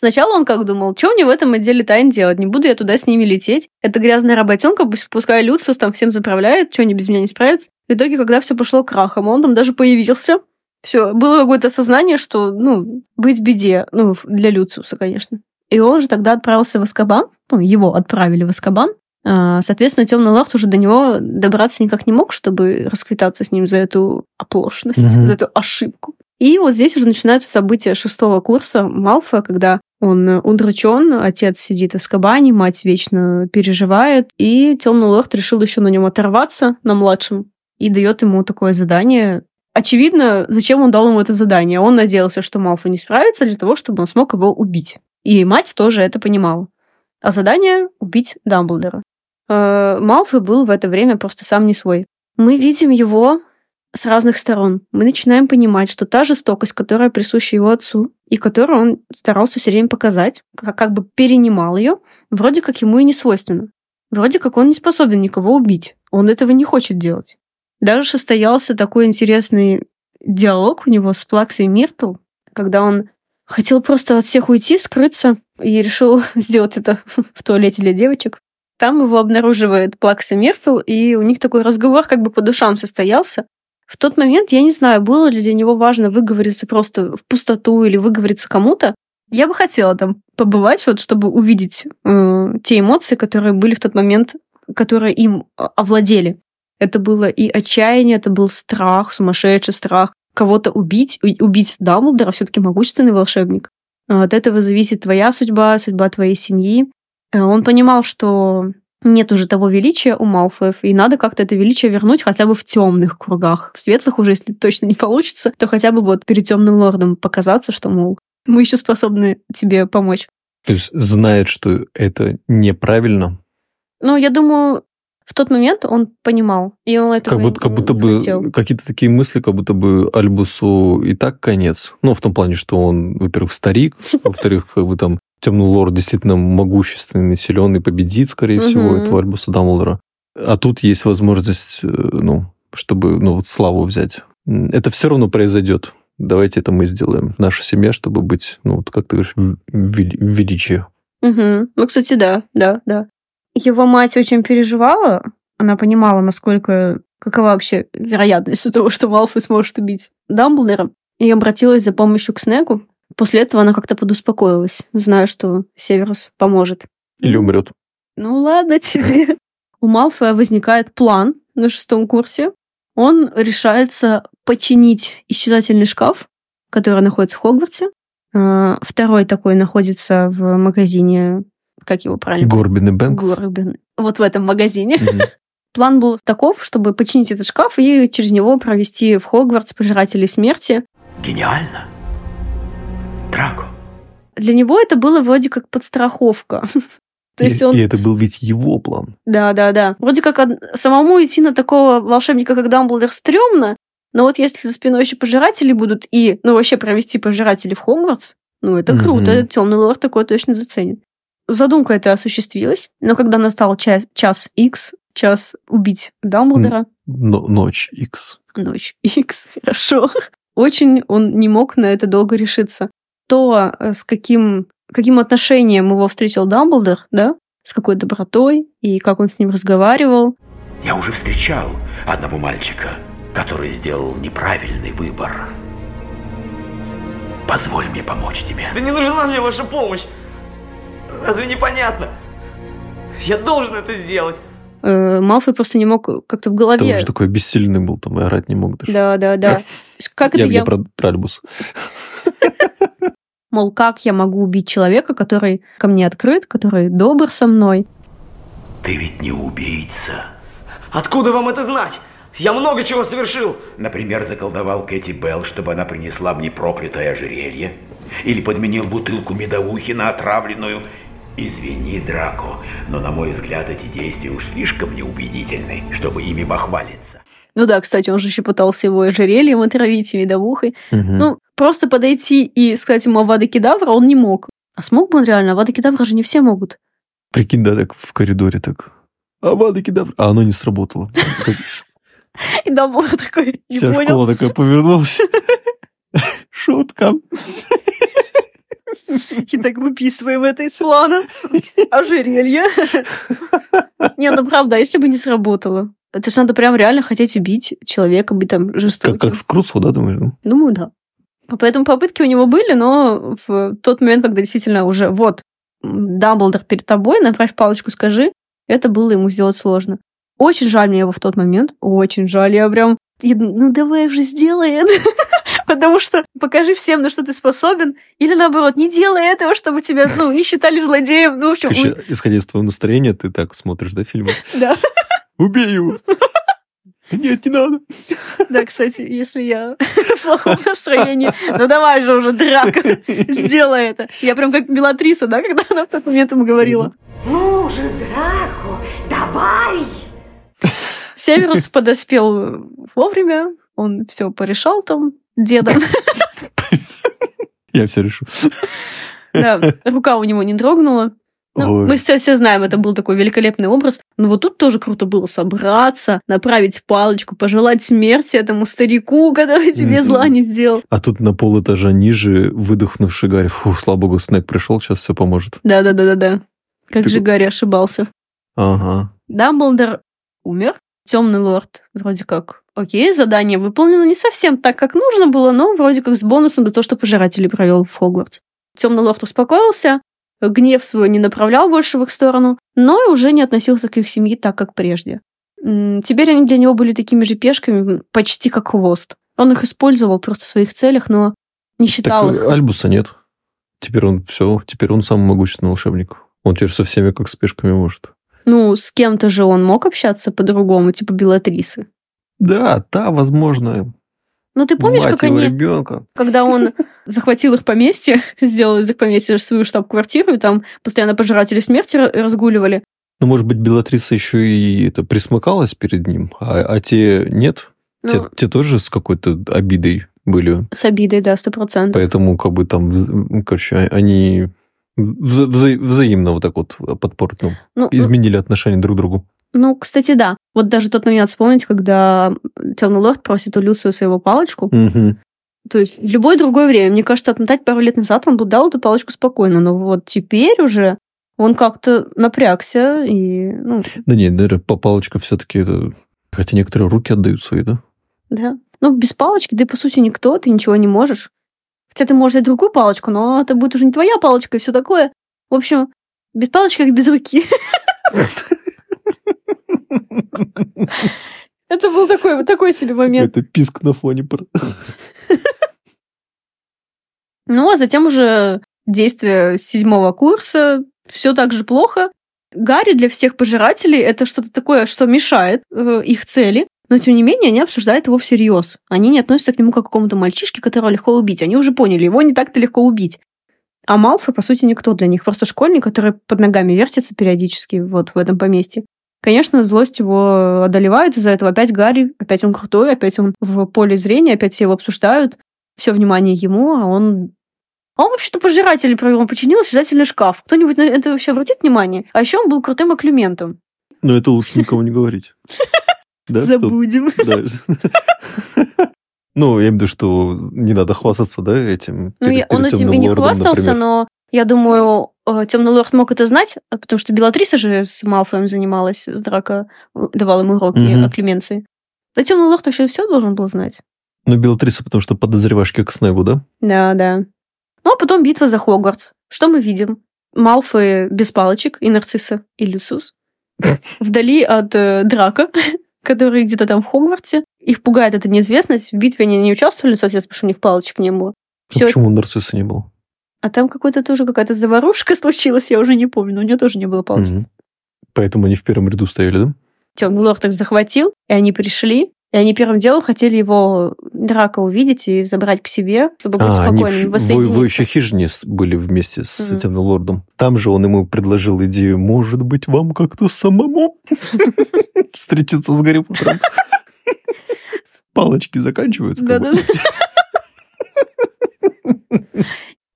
Сначала он как думал, что мне в этом отделе тайн делать? Не буду я туда с ними лететь. Это грязная работенка, пусть пускай Люциус там всем заправляет, что они без меня не справятся. В итоге, когда все пошло крахом, он там даже появился. Все, было какое-то осознание, что, ну, быть в беде. Ну, для Люциуса, конечно. И он же тогда отправился в Аскабан. Ну, его отправили в Аскабан. А, Соответственно, темный лорд уже до него добраться никак не мог, чтобы расквитаться с ним за эту оплошность, Мгм. за эту ошибку. И вот здесь уже начинаются события шестого курса Малфоя, когда он удручен, отец сидит в Скабане, мать вечно переживает, и темный лорд решил еще на нем оторваться, на младшем, и дает ему такое задание. Очевидно, зачем он дал ему это задание. Он надеялся, что Малфой не справится для того, чтобы он смог его убить. И мать тоже это понимала. А задание — убить Дамблдора. Э, Малфой был в это время просто сам не свой. Мы видим его с разных сторон. Мы начинаем понимать, что та жестокость, которая присуща его отцу, и которую он старался все время показать, как, как бы перенимал ее, вроде как ему и не свойственно. Вроде как он не способен никого убить. Он этого не хочет делать. Даже состоялся такой интересный диалог у него с Плаксой Миртл, когда он хотел просто от всех уйти, скрыться, и решил [laughs] сделать это в туалете для девочек. Там его обнаруживает Плакса Миртл, и у них такой разговор как бы по душам состоялся. В тот момент я не знаю, было ли для него важно выговориться просто в пустоту или выговориться кому-то. Я бы хотела там побывать, вот, чтобы увидеть э, те эмоции, которые были в тот момент, которые им о- овладели. Это было и отчаяние, это был страх, сумасшедший страх кого-то убить, убить Дамблдора, все-таки могущественный волшебник. А От этого зависит твоя судьба, судьба твоей семьи. Э, Он понимал, что нет уже того величия у Малфоев, и надо как-то это величие вернуть хотя бы в темных кругах. В светлых уже, если точно не получится, то хотя бы вот перед темным лордом показаться, что, мол, мы еще способны тебе помочь. То есть знает, что это неправильно, Ну, я думаю, в тот момент он понимал, и он этого как будто, как будто бы какие-то такие мысли, как будто бы Альбусу и так конец. Ну, в том плане, что он, во-первых, старик, [laughs] во-вторых, как бы там темный лорд действительно могущественный, силен и победит, скорее Мгм. всего, этого Альбуса Дамблдора. А тут есть возможность, э, ну, чтобы, ну, вот славу взять. Это все равно произойдет. Давайте это мы сделаем. Наша семья, чтобы быть, ну, вот как ты говоришь, в вели- в величии. Мгм. Ну, кстати, да, да, да. Его мать очень переживала. Она понимала, насколько какова вообще вероятность того, что Малфой сможет убить Дамблдора, и обратилась за помощью к Снегу, После этого она как-то подуспокоилась, зная, что Северус поможет. Или умрет. Ну ладно тебе. У Малфоя возникает план на шестом курсе. Он решается починить исчезательный шкаф, который находится в Хогвартсе. А, Второй такой находится в магазине, как его правильно? Горбин и Бэнкс. Горбин. Вот в этом магазине. Мгм. План был таков, чтобы починить этот шкаф и через него провести в Хогвартс пожирателей смерти. Гениально. Драко. Для него это было вроде как подстраховка. [laughs] То есть И- он... И это был ведь его план. Да, да, да. Вроде как од- самому идти на такого волшебника, как Дамблдор, стрёмно, но вот если за спиной еще пожиратели будут и, ну, вообще провести пожирателей в Хогвартс, ну, это круто, темный лорд такое точно заценит. Задумка эта осуществилась, но когда настал час, час X, час убить Дамблдора, Но- ночь X. ночь X, [laughs] хорошо, очень он не мог на это долго решиться. То, э, с каким, каким отношением его встретил Дамблдор, да, с какой добротой, и как он с ним разговаривал, Я уже встречал одного мальчика, который сделал неправильный выбор. Позволь мне помочь тебе. Да не нужна мне ваша помощь. Разве непонятно? Я должен это сделать. э, Малфой просто не мог как-то в Ты голове... уже такой бессильный был, там и орать не мог даже. Да, да, да. [laughs] Как это я, я... я про, про Альбус. [laughs] Мол, как я могу убить человека, который ко мне открыт, который добр со мной? Ты ведь не убийца. Откуда вам это знать? Я много чего совершил. Например, заколдовал Кэти Белл, чтобы она принесла мне проклятое ожерелье. Или подменил бутылку медовухи на отравленную. Извини, Драко, но на мой взгляд эти действия уж слишком неубедительны, чтобы ими бахвалиться. Ну да, кстати, он же еще пытался его ожерельем отравить и медовухой. Мгм. Ну, просто подойти и сказать ему Авада Кедавра он не мог. А смог бы он реально? Авада Кедавра же не все могут. Прикинь, да, так в коридоре так. Авада кедавра. А оно не сработало. [laughs] И Дамблдор такой, не Вся понял. школа такая повернулась. [laughs] Шутка. И так выписываем это из плана. Ожерелье. Не, ну правда, а если бы не сработало? Это же надо прям реально хотеть убить человека, быть там Как, жестоким. как с Крусо, да, думаешь? Думаю, да. Поэтому попытки у него были, но в тот момент, когда действительно уже вот Дамблдор перед тобой, направь палочку, скажи, это было ему сделать сложно. Очень жаль мне его в тот момент, очень жаль, я прям, я ну давай уже сделай это, [laughs] потому что покажи всем, на что ты способен, или наоборот, не делай этого, чтобы тебя, ну, не считали злодеем, ну, в общем, исходя из твоего настроения, ты так смотришь, да, фильмы? да. Убей его! [laughs] Нет, не надо. [laughs] Да, кстати, если я [laughs] в плохом настроении, ну давай же уже, драка, [laughs] сделай это. Я прям как Белатриса, да, когда она в тот момент ему говорила. Ну же, Драко, давай! Северус подоспел вовремя, он все порешал там дедом. Я все решу. Да, рука у него не дрогнула. Ну, Ой. мы все, все знаем, это был такой великолепный образ. Но вот тут тоже круто было собраться, направить палочку, пожелать смерти этому старику, который тебе Мгм. зла не сделал. А тут на пол этажа ниже выдохнувший Гарри. Фу, слава богу, Снег пришел, сейчас все поможет. Да-да-да-да-да. Как Ты- же Гарри ошибался. Ага. Дамблдор умер. Темный лорд вроде как окей, задание выполнено не совсем так, как нужно было, но вроде как с бонусом за то, что пожиратели провел в Хогвартс. Темный лорд успокоился, гнев свой не направлял больше в их сторону, но и уже не относился к их семье так, как прежде. Теперь они для него были такими же пешками, почти как хвост. Он их использовал просто в своих целях, но не считал Так их. Альбуса нет. Теперь он все, теперь он самый могущественный волшебник. Он теперь со всеми как с пешками может. Ну, с кем-то же он мог общаться по-другому, типа Белатрисы. Да, та, возможно, Ну, ты помнишь, мать как они... ребенка. когда он [laughs] захватил их поместье, [laughs] сделал из их поместья свою штаб-квартиру, и там постоянно пожиратели смерти ра- разгуливали. Ну, может быть, Белатриса еще и это присмыкалась перед ним, а, а те нет? Те, Ну, те тоже с какой-то обидой были. с обидой, да, сто процентов. Поэтому, как бы там, короче, а- они вза- вза- взаимно вот так вот подпор, ну, Ну, изменили отношение друг к другу. Ну, кстати, да. Вот даже тот момент вспомнить, когда Темный Лорд просит у Люциуса его палочку. Мгм. То есть в любое другое время, мне кажется, отмотать пару лет назад он бы дал эту палочку спокойно. Но вот теперь уже он как-то напрягся и, ну, Да нет, наверное, по палочка все-таки это... Хотя некоторые руки отдают свои, да? да. Ну, без палочки ты, по сути, никто, ты ничего не можешь. Хотя ты можешь взять другую палочку, но это будет уже не твоя палочка и все такое. В общем, без палочки, как без руки. [laughs] Это был такой, вот такой себе момент. Это писк на фоне. [laughs] Ну, а затем уже действие седьмого курса, все так же плохо. Гарри для всех пожирателей это что-то такое, что мешает э, их цели, но тем не менее они обсуждают его всерьез. Они не относятся к нему как к какому-то мальчишке, которого легко убить. Они уже поняли, его не так-то легко убить. А Малфой, по сути, никто для них. Просто школьник, который под ногами вертится периодически вот в этом поместье. Конечно, злость его одолевает, из-за этого опять Гарри, опять он крутой, опять он в поле зрения, опять все его обсуждают, все внимание ему, а он а он вообще-то пожиратель провел, он починил осязательный шкаф. Кто-нибудь на это вообще обратит внимание? А еще он был крутым оклюментом. Но это лучше никому не говорить. [laughs] Забудем. Ну, я имею в виду, что не надо хвастаться, да, этим. Ну, он этим и не хвастался, но я думаю, Темный Лорд мог это знать, а потому что Белатриса же с Малфоем занималась, с Драко давала ему уроки угу. о Клеменции. Да Темный Лорд вообще все должен был знать. Ну, Белатриса, потому что подозреваешь как Снегу, да? Да, да. Ну, а потом битва за Хогвартс. Что мы видим? Малфой без палочек и Нарцисса и Люциус. Вдали от э, Драка, [laughs] который где-то там в Хогвартсе. Их пугает эта неизвестность. В битве они не участвовали, соответственно, потому что у них палочек не было. Всё... А почему Нарцисса не было? А там какой-то тоже какая-то заварушка [laughs] случилась, я уже не помню, но у нее тоже не было палочек. Угу. Поэтому они в первом ряду стояли, да? Темный лорд их захватил, и они пришли, и они первым делом хотели его драка увидеть и забрать к себе, чтобы быть а, спокойным, воссоединиться. Вы, вы еще хижине были вместе с mm-hmm. этим лордом. Там же он ему предложил идею, может быть, вам как-то самому [laughs] встретиться с Гарри Поттером. [laughs] Палочки заканчиваются. Да-да-да.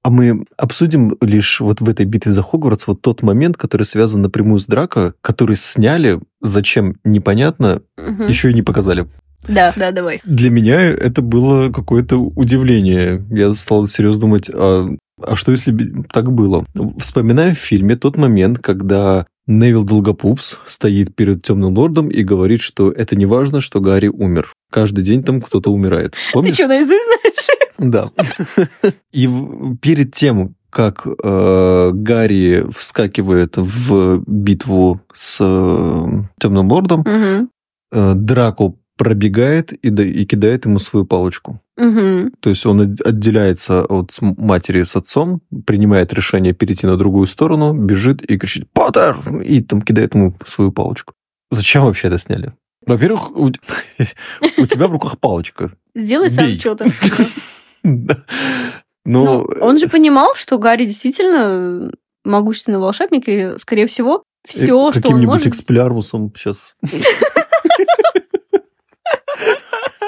А мы обсудим лишь вот в этой битве за Хогвартс вот тот момент, который связан напрямую с Драко, который сняли, зачем, непонятно, угу. еще и не показали. Да, да, давай. Для меня это было какое-то удивление. Я стал серьезно думать, а, а что если так было? Вспоминаю в фильме тот момент, когда Невил Долгопупс стоит перед Темным Лордом и говорит, что это не важно, что Гарри умер. Каждый день там кто-то умирает. Помнишь? Ты что, наизусть знаешь? Да. И перед тем, как э, Гарри вскакивает в битву с э, Темным Лордом, угу. э, Драко пробегает и, да, и кидает ему свою палочку. Угу. То есть он отделяется от матери с отцом, принимает решение перейти на другую сторону, бежит и кричит «Поттер!» и там кидает ему свою палочку. Зачем вообще это сняли? Во-первых, у, у тебя в руках палочка. Сделай сам что-то. Ну, он же понимал, что Гарри действительно могущественный волшебник, и, скорее всего, все, что он может... Каким-нибудь эксплярмусом сейчас. [laughs]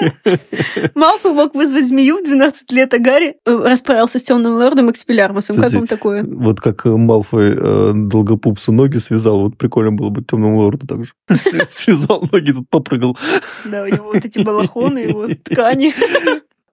[laughs] Малфой мог вызвать змею в 12 лет, а Гарри э, расправился с темным лордом Экспелярмусом. Как вам такое? Вот как Малфой э, долгопупсу ноги связал, вот прикольно было бы темному лорду так же. [laughs] [laughs] Связал ноги, тут попрыгал. Да, у него вот эти балахоны, его ткани.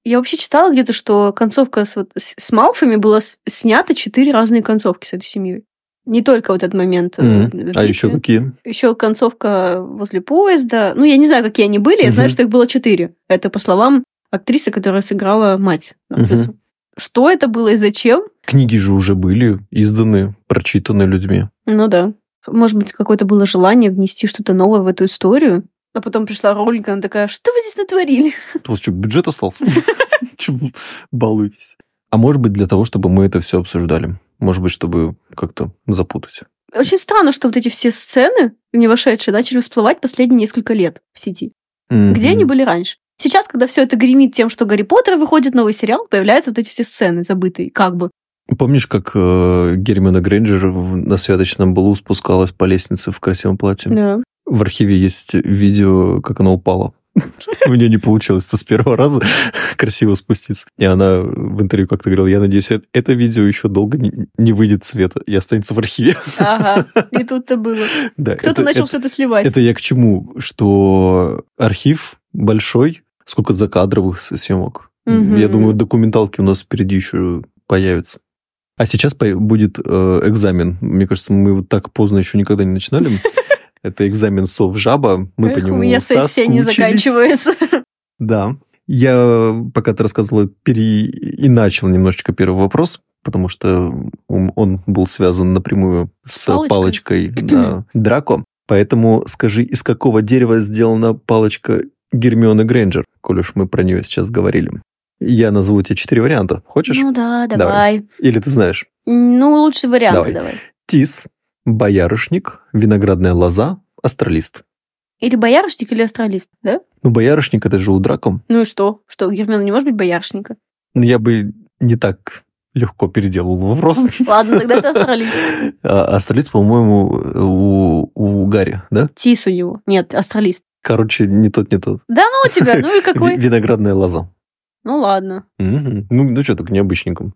Я вообще читала где-то, что концовка с, вот, с Малфами была снята четыре разные концовки с этой семьей. Не только вот этот момент. Mm-hmm. А еще какие? Еще концовка возле поезда. Ну, я не знаю, какие они были. Mm-hmm. Я знаю, что их было четыре. Это по словам актрисы, которая сыграла мать нарциссу. Mm-hmm. Что это было и зачем? Книги же уже были изданы, прочитаны людьми. Ну да. Может быть, какое-то было желание внести что-то новое в эту историю. А потом пришла Ролика, она такая, что вы здесь натворили? У вас что, бюджет остался? [laughs] Чего балуетесь? А может быть, для того, чтобы мы это все обсуждали. Может быть, чтобы как-то запутать. Очень странно, что вот эти все сцены, не вошедшие, начали всплывать последние несколько лет в сети. Mm-hmm. Где они были раньше? Сейчас, когда все это гремит тем, что Гарри Поттер выходит новый сериал, появляются вот эти все сцены забытые, как бы. Помнишь, как э, Гермиона Грейнджер на святочном балу спускалась по лестнице в красивом платье? Да. В архиве есть видео, как она упала. У нее не получилось это с первого раза [laughs] красиво спуститься. И она в интервью как-то говорила, я надеюсь, это видео еще долго не выйдет в свет и останется в архиве. Ага, [laughs] и тут-то было. Да, Кто-то начал все это сливать. Это я к чему? Что архив большой, сколько закадровых съемок. Я думаю, документалки у нас впереди еще появятся. А сейчас будет э, экзамен. Мне кажется, мы вот так поздно еще никогда не начинали. [laughs] Это экзамен сов жаба. Мы Эх, по нему У меня сессия не заканчивается. [laughs] Да. Я, пока ты рассказывала, переиначил немножечко первый вопрос, потому что он, он был связан напрямую с Палочкой? палочкой, [clears throat] да, Драко. Поэтому скажи, из какого дерева сделана палочка Гермионы Грейнджер, коль уж мы про нее сейчас говорили. Я назову тебе четыре варианта. Хочешь? Ну да, Давай. давай. Или ты знаешь? Ну, лучше варианты Давай. давай. Тис, боярышник, виноградная лоза, астролист. Или боярышник, или астралист, да? Ну, боярышник это же у Драко. Ну и что? Что, Гермиона не может быть боярышника? Ну, я бы не так легко переделал вопрос. [laughs] Ладно, тогда это астралист. А астролист, по-моему, у, у Гарри, да? Тис у него. Нет, астралист. Короче, не тот, не тот. Да ну у тебя, ну и [laughs] какой? Виноградная лоза. Ну ладно. Ну, ну что, так необычненько.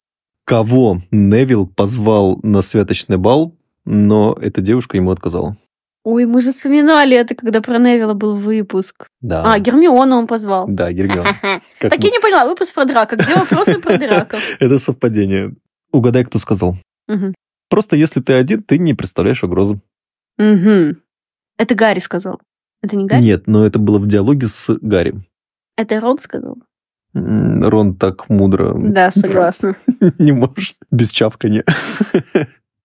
Кого Невил позвал на святочный бал, но эта девушка ему отказала. Ой, мы же вспоминали это, когда про Невилла был выпуск. Да. А, Гермиона он позвал. Да, Гермиона. [laughs] Так я не поняла, выпуск про драка. Где вопросы про драков? [laughs] Это совпадение. Угадай, кто сказал. Просто если ты один, ты не представляешь угрозы. Мгм. Это Гарри сказал. Это не Гарри? Нет, но это было в диалоге с Гарри. Это Рон сказал? Рон так мудро Да, согласна. [laughs] не может без чавканья.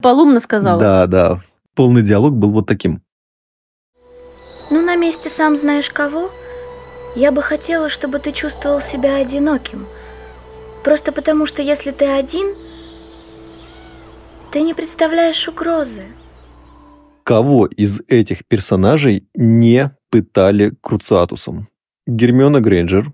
Полумно сказала. Да, да. Полный диалог был вот таким. Ну, на месте сам знаешь кого? Я бы хотела, чтобы ты чувствовал себя одиноким. Просто потому, что если ты один, ты не представляешь угрозы. Кого из этих персонажей не пытали Круциатусом? Гермиона Грейнджер,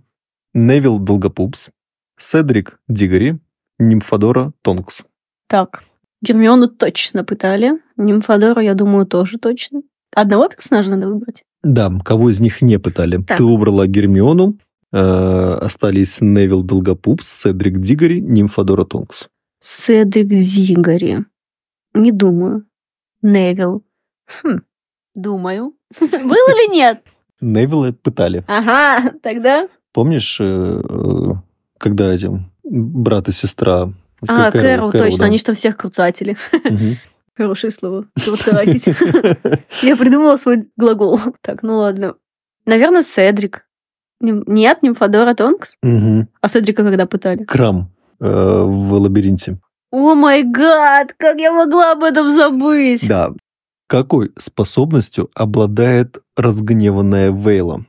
Невил Долгопупс, Седрик Дигори, Нимфодора Тонкс. Так, Гермиону точно пытали. Нимфодора, я думаю, тоже точно. Одного персонажа надо выбрать. Да, кого из них не пытали? Так. Ты выбрала Гермиону, э, остались Невил Долгопупс, Седрик Дигори, Нимфодора Тонкс. Седрик Дигори. Не думаю. Невил. Хм, думаю. [laughs] Было или нет? Невилла пытали. Ага, тогда... Помнишь, э, э, когда этим брат и сестра... А, Кэрол- Кэрол, точно, да. они что всех круцатели. Мгм. [laughs] Хорошее слово. [laughs] Круцатить. [laughs] Я придумала свой глагол. Так, ну ладно. Наверное, Седрик. Нет, Нимфодора Тонкс? А Седрика когда пытали? Крам э, в лабиринте. О май гад, как я могла об этом забыть? Да. Какой способностью обладает разгневанная Вейла?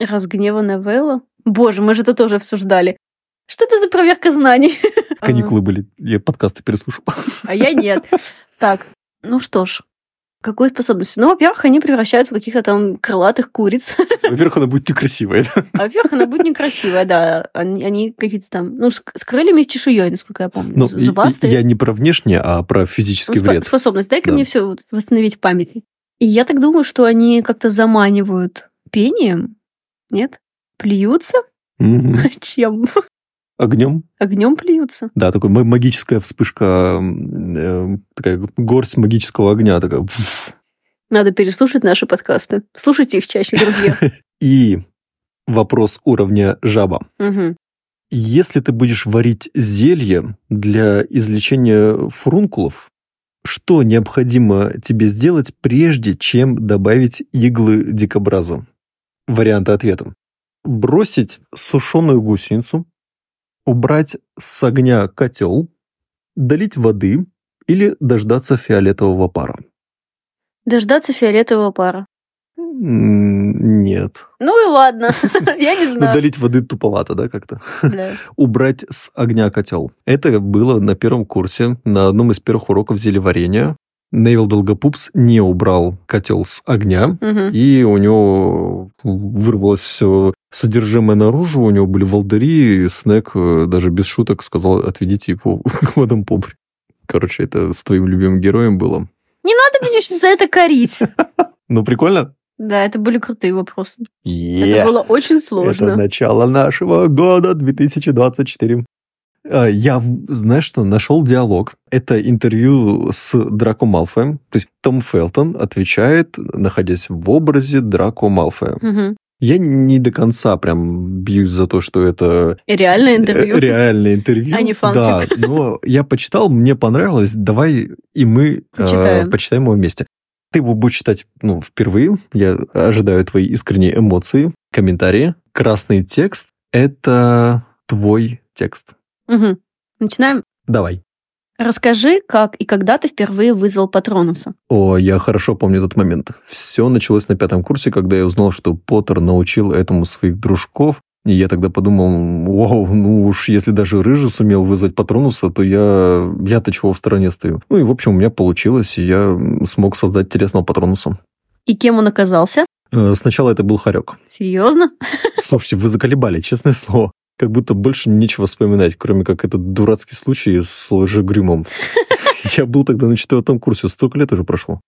Разгневанная Вейла? Боже, мы же это тоже обсуждали. Что это за проверка знаний? [laughs] Каникулы были, я подкасты переслушал. А я нет. Так, ну что ж. Какой способностью? Ну, во-первых, они превращаются в каких-то там крылатых куриц. [laughs] Во-первых, она будет некрасивая. да? А во-первых, она будет некрасивая, да. Они, они какие-то там, ну, с, с крыльями и чешуей, насколько я помню. Ну, и- и- Зубастые. я не про внешнее, а про Ну, физический спо- вред. способность. Дай-ка Да. мне все восстановить в памяти. И я так думаю, что они как-то заманивают пением. Нет? Плюются? Мгм. [laughs] Чем? Огнем. Огнем плюются. Да, такой ма- магическая вспышка, э, такая горсть магического огня. Такая. Надо переслушать наши подкасты. Слушайте их чаще, друзья. [laughs] И вопрос уровня жаба. Мгм. Если ты будешь варить зелье для излечения фурункулов, что необходимо тебе сделать, прежде чем добавить иглы дикобраза? Варианты ответа. Бросить сушеную гусеницу, убрать с огня котел, долить воды или дождаться фиолетового пара. Дождаться фиолетового пара. Нет. Ну и ладно. [laughs] Я не Ну, знаю. долить воды туповато, да, как-то? Да. [laughs] убрать с огня котел. Это было на первом курсе, на одном из первых уроков зелеварения. Невил Долгопупс не убрал котел с огня, Мгм. и у него вырвалось все содержимое наружу, у него были волдыри, и Снег э, даже без шуток сказал, отведите его [laughs] к водом побре. Короче, это с твоим любимым героем было. Не надо меня сейчас за это корить. [laughs] Ну, прикольно? Да, это были крутые вопросы. Это было очень Это сложно. начало нашего года 2024. А, Я, знаешь что, нашел диалог. Это интервью с Драко Малфоем. То есть Том Фелтон отвечает, находясь в образе Драко Малфоя. Мгм. Я не до конца прям бьюсь за то, что это реальное интервью. э, реальное интервью. А не фанфик. Да, но я почитал, мне понравилось. Давай и мы э, почитаем его вместе. Ты его будешь читать ну, впервые. Я ожидаю твои искренние эмоции, комментарии, красный текст Это твой текст. Угу. Начинаем. Давай. Расскажи, как и когда ты впервые вызвал Патронуса. О, я хорошо помню тот момент. Все началось на пятом курсе, когда я узнал, что Поттер научил этому своих дружков. И я тогда подумал, вау, ну уж если даже Рыжий сумел вызвать Патронуса, то я... Я-то чего в стороне стою? Ну и, в общем, у меня получилось, и я смог создать телесного Патронуса. И кем он оказался? Э, Сначала это был Харек. Серьезно? Слушайте, вы заколебали, честное слово. Как будто больше нечего вспоминать, кроме как этот дурацкий случай с лжегрюмом. [laughs] Я был тогда на четвертом курсе, столько лет уже прошло.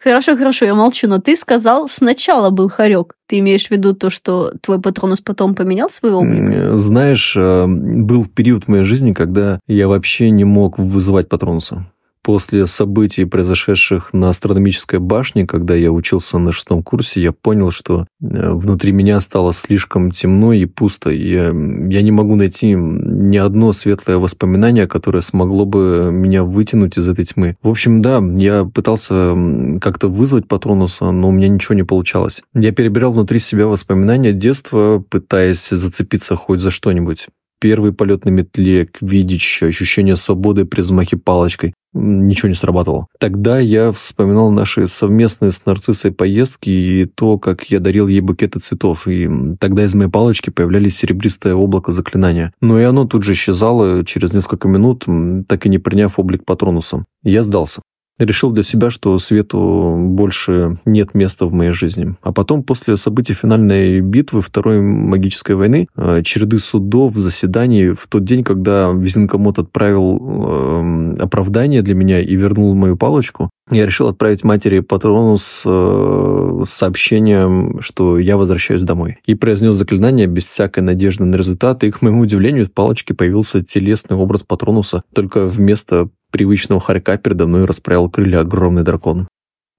Хорошо, хорошо, я молчу, но ты сказал, сначала был хорек. Ты имеешь в виду то, что твой Патронус потом поменял свой облик? Знаешь, э, был период в моей жизни, когда я вообще не мог вызывать Патронуса. После событий, произошедших на астрономической башне, когда я учился на шестом курсе, я понял, что э, внутри меня стало слишком темно и пусто. Я, я не могу найти ни одно светлое воспоминание, которое смогло бы меня вытянуть из этой тьмы. В общем, да, я пытался как-то вызвать Патронуса, но у меня ничего не получалось. Я перебирал внутри себя воспоминания детства, пытаясь зацепиться хоть за что-нибудь. Первый полет на метле, квидич, ощущение свободы при взмахе палочкой. Ничего не сработало. Тогда я вспоминал наши совместные с нарциссой поездки и то, как я дарил ей букеты цветов. И тогда из моей палочки появлялись серебристое облако заклинания. Но и оно тут же исчезало через несколько минут, так и не приняв облик Патронуса. Я сдался. Решил для себя, что свету больше нет места в моей жизни. А потом, после событий финальной битвы Второй магической войны, э, череды судов, заседаний, в тот день, когда Визенкомот отправил эм, оправдание для меня и вернул мою палочку, я решил отправить матери Патронус э, с сообщением, что я возвращаюсь домой. И произнес заклинание без всякой надежды на результат, и, к моему удивлению, в палочке появился телесный образ Патронуса, только вместо привычного хорька передо мной расправил крылья огромный дракон.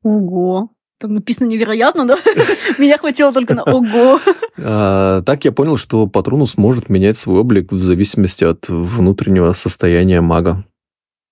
Ого. Там написано невероятно, да? [laughs] Меня хватило только на ого. [laughs] А, так я понял, что Патронус может менять свой облик в зависимости от внутреннего состояния мага.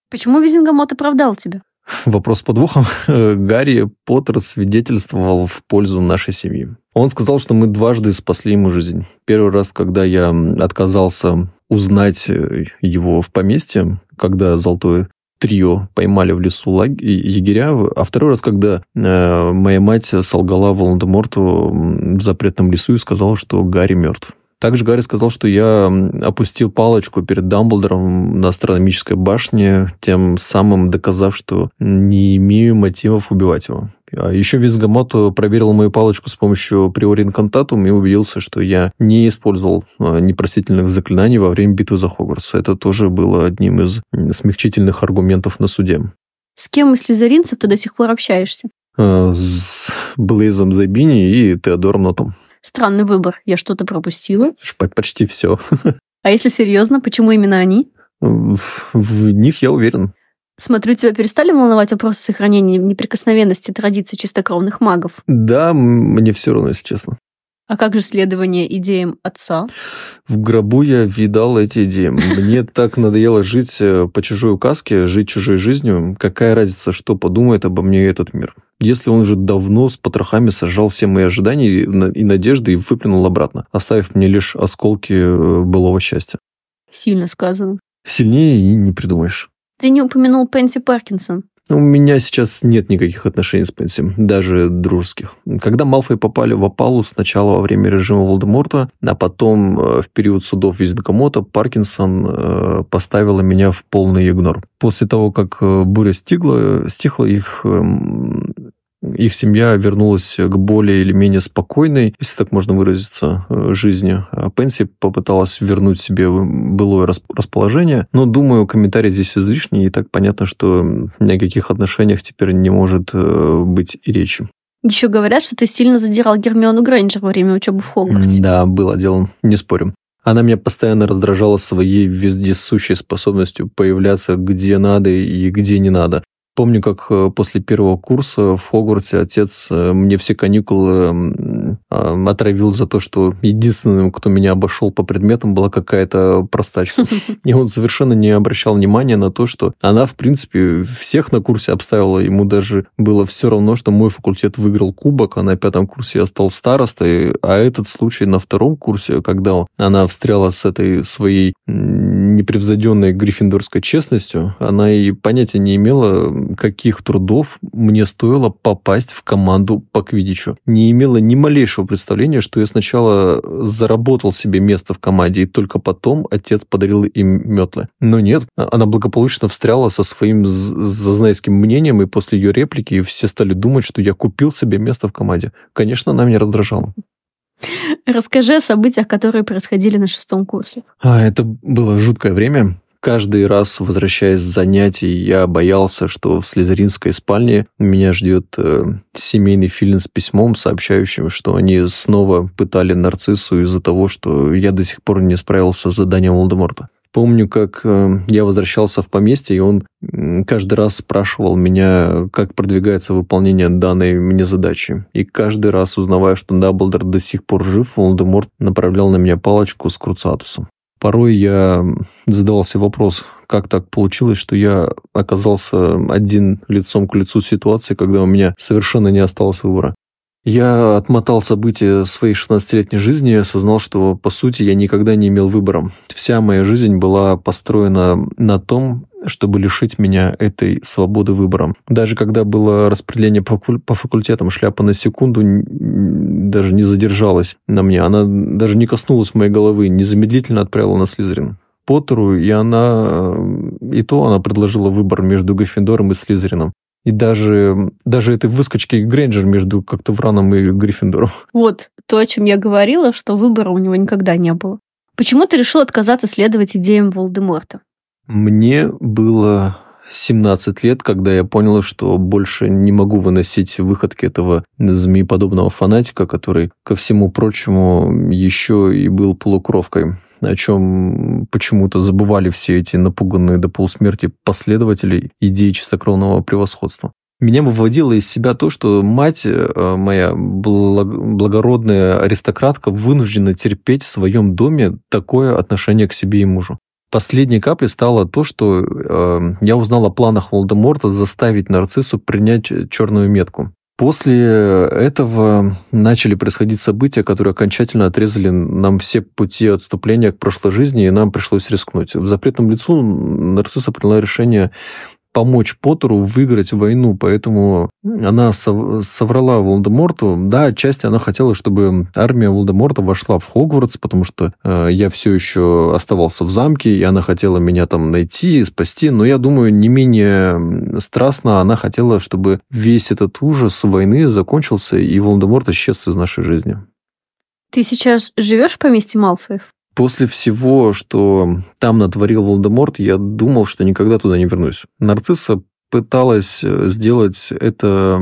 Почему Визингамот оправдал тебя? Вопрос с подвохом. [laughs] Гарри Поттер свидетельствовал в пользу нашей семьи. Он сказал, что мы дважды спасли ему жизнь. Первый раз, когда я отказался узнать э, его в поместье, когда золотое трио поймали в лесу лагерь егеря, а второй раз, когда э, моя мать солгала Волан-де-Морту в запретном лесу и сказала, что Гарри мертв. Также Гарри сказал, что я опустил палочку перед Дамблдором на астрономической башне, тем самым доказав, что не имею мотивов убивать его. А еще Визгамото проверил мою палочку с помощью приори инкантатум и убедился, что я не использовал а, непростительных заклинаний во время битвы за Хогвартс. Это тоже было одним из смягчительных аргументов на суде. С кем из слизеринцев ты до сих пор общаешься? А, С Блейзом Забини и Теодором Нотом. Странный выбор. Я что-то пропустила. Почти все. [laughs] А если серьезно, почему именно они? В в них я уверен. Смотрю, тебя перестали волновать вопросы сохранения неприкосновенности традиций чистокровных магов. Да, мне все равно, если честно. А как же следование идеям отца? В гробу я видал эти идеи. Мне [laughs] так надоело жить э, по чужой указке, жить чужой жизнью. Какая разница, что подумает обо мне этот мир? Если он уже давно с потрохами сожрал все мои ожидания и на- и надежды и выплюнул обратно, оставив мне лишь осколки э, былого счастья. Сильно сказано. Сильнее и не придумаешь. Ты не упомянул Пенси Паркинсон. У меня сейчас нет никаких отношений с Пенси, даже дружеских. Когда Малфой попали в опалу сначала во время режима Волдеморта, а потом э, в период судов Визенкомота, Паркинсон э, поставила меня в полный игнор. После того, как э, буря стигла, стихла, их, эм, их семья вернулась к более или менее спокойной, если так можно выразиться, э, жизни. А Пенси попыталась вернуть себе былое рас- расположение, но, думаю, комментарий здесь излишний, и так понятно, что ни о каких отношениях теперь не может э, быть и речи. Еще говорят, что ты сильно задирал Гермиону Грейнджер во время учебы в Хогвартсе. Да, было делом, не спорим. Она меня постоянно раздражала своей вездесущей способностью появляться где надо и где не надо. Помню, как э, после первого курса в Хогвартсе отец э, мне все каникулы отравил за то, что единственным, кто меня обошел по предметам, была какая-то простачка. [laughs] И он совершенно не обращал внимания на то, что она, в принципе, всех на курсе обставила. Ему даже было все равно, что мой факультет выиграл кубок, а на пятом курсе я стал старостой. А этот случай на втором курсе, когда она встряла с этой своей непревзойденной гриффиндорской честностью, она и понятия не имела, каких трудов мне стоило попасть в команду по квидичу. Не имела ни малейшего представления, что я сначала заработал себе место в команде, и только потом отец подарил им метлы. Но нет, она благополучно встряла со своим зазнайским мнением, и после ее реплики все стали думать, что я купил себе место в команде. Конечно, она меня раздражала. Расскажи о событиях, которые происходили на шестом курсе. А, это было жуткое время. Каждый раз, возвращаясь с занятий, я боялся, что в слизеринской спальне меня ждет э, семейный фильм с письмом, сообщающим, что они снова пытали нарциссу из-за того, что я до сих пор не справился с заданием Волдеморта. Помню, как э, я возвращался в поместье, и он каждый раз спрашивал меня, как продвигается выполнение данной мне задачи. И каждый раз, узнавая, что Даблдор до сих пор жив, Волдеморт направлял на меня палочку с Круцатусом. Порой я задавался вопрос, как так получилось, что я оказался один лицом к лицу ситуации, когда у меня совершенно не осталось выбора. Я отмотал события своей 16-летней жизни и осознал, что, по сути, я никогда не имел выбора. Вся моя жизнь была построена на том, чтобы лишить меня этой свободы выбора. Даже когда было распределение по, факультетам, шляпа на секунду даже не задержалась на мне. Она даже не коснулась моей головы, незамедлительно отправила на Слизерин. Поттеру, и она... И то она предложила выбор между Гриффиндором и Слизерином. И даже, даже этой выскочки Грейнджер между как-то Враном и Гриффиндором. Вот, то, о чем я говорила, что выбора у него никогда не было. Почему ты решил отказаться следовать идеям Волдеморта? Мне было 17 лет, когда я понял, что больше не могу выносить выходки этого змееподобного фанатика, который, ко всему прочему, еще и был полукровкой о чем почему-то забывали все эти напуганные до полусмерти последователи идеи чистокровного превосходства. Меня выводило из себя то, что мать э, моя, благородная аристократка, вынуждена терпеть в своем доме такое отношение к себе и мужу. Последней каплей стало то, что э, я узнал о планах Волдеморта заставить нарциссу принять черную метку. После этого начали происходить события, которые окончательно отрезали нам все пути отступления к прошлой жизни, и нам пришлось рискнуть. В запретном лицу нарцисса приняла решение помочь Поттеру выиграть войну, поэтому она соврала Волдеморту. Да, отчасти она хотела, чтобы армия Волдеморта вошла в Хогвартс, потому что э, я все еще оставался в замке, и она хотела меня там найти и спасти, но я думаю, не менее страстно она хотела, чтобы весь этот ужас войны закончился, и Волдеморт исчез из нашей жизни. Ты сейчас живешь в поместье Малфоев? После всего, что там натворил Волдеморт, я думал, что никогда туда не вернусь. Нарцисса пыталась э, сделать это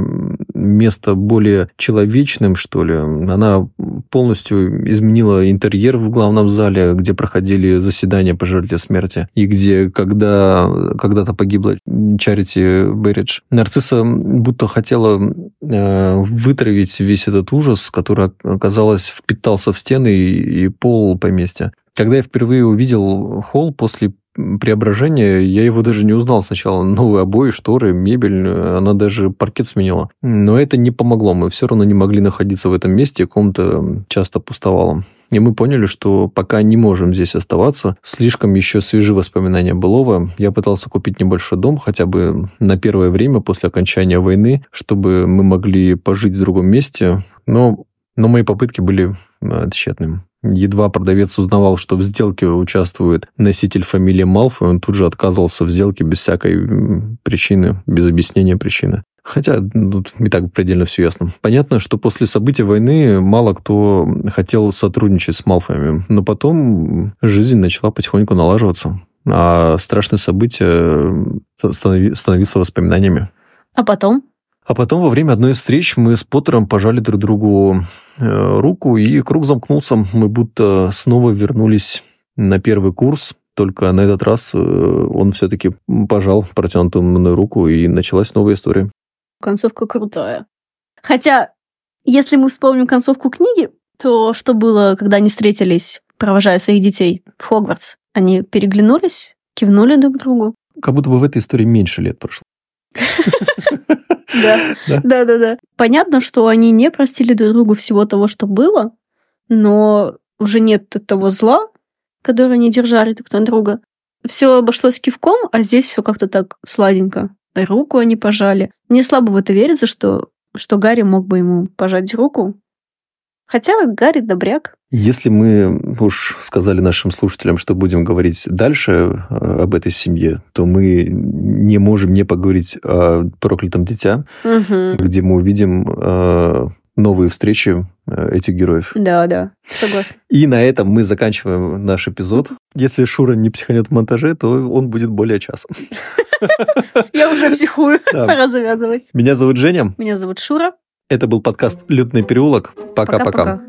место более человечным, что ли. Она полностью изменила интерьер в главном зале, где проходили заседания по жертве смерти, и где, когда когда-то погибла Чарити Берридж, нарцисса будто хотела э, вытравить весь этот ужас, который, оказалось, впитался в стены и, и пол поместья. Когда я впервые увидел холл после преображения, я его даже не узнал сначала. Новые обои, шторы, мебель, она даже паркет сменила. Но это не помогло, мы все равно не могли находиться в этом месте, комната часто пустовала. И мы поняли, что пока не можем здесь оставаться, слишком еще свежи воспоминания былого. Я пытался купить небольшой дом, хотя бы на первое время после окончания войны, чтобы мы могли пожить в другом месте. Но, но мои попытки были э, тщетными. Едва продавец узнавал, что в сделке участвует носитель фамилии Малфой, он тут же отказывался в сделке без всякой причины, без объяснения причины. Хотя тут и так предельно все ясно. Понятно, что после событий войны мало кто хотел сотрудничать с Малфоями, но потом жизнь начала потихоньку налаживаться, а страшные события становиться воспоминаниями. А потом? А потом во время одной из встреч мы с Поттером пожали друг другу э, руку, и круг замкнулся. Мы будто снова вернулись на первый курс, только на этот раз э, он все-таки пожал протянутую мной руку, и началась новая история. Концовка крутая. Хотя Если мы вспомним концовку книги, то что было, когда они встретились, провожая своих детей в Хогвартс? Они переглянулись, кивнули друг другу. Как будто бы в этой истории меньше лет прошло. [laughs] Да, да, да, да. Понятно, что они не простили друг другу всего того, что было, но уже нет того зла, которое они держали друг на друга. Все обошлось кивком, а здесь все как-то так сладенько. Руку они пожали. Мне слабо в это верится, что, что Гарри мог бы ему пожать руку. Хотя Гарри добряк. Если мы уж сказали нашим слушателям, что будем говорить дальше э, об этой семье, то мы не можем не поговорить о проклятом дитя, Угу. где мы увидим э, новые встречи э, этих героев. Да, да, согласна. И на этом мы заканчиваем наш эпизод. Если Шура не психанет в монтаже, то он будет более часа. [laughs] Я уже психую. Пора завязывать. Меня зовут Женя. Меня зовут Шура. Это был подкаст «Лютный переулок». Пока-пока.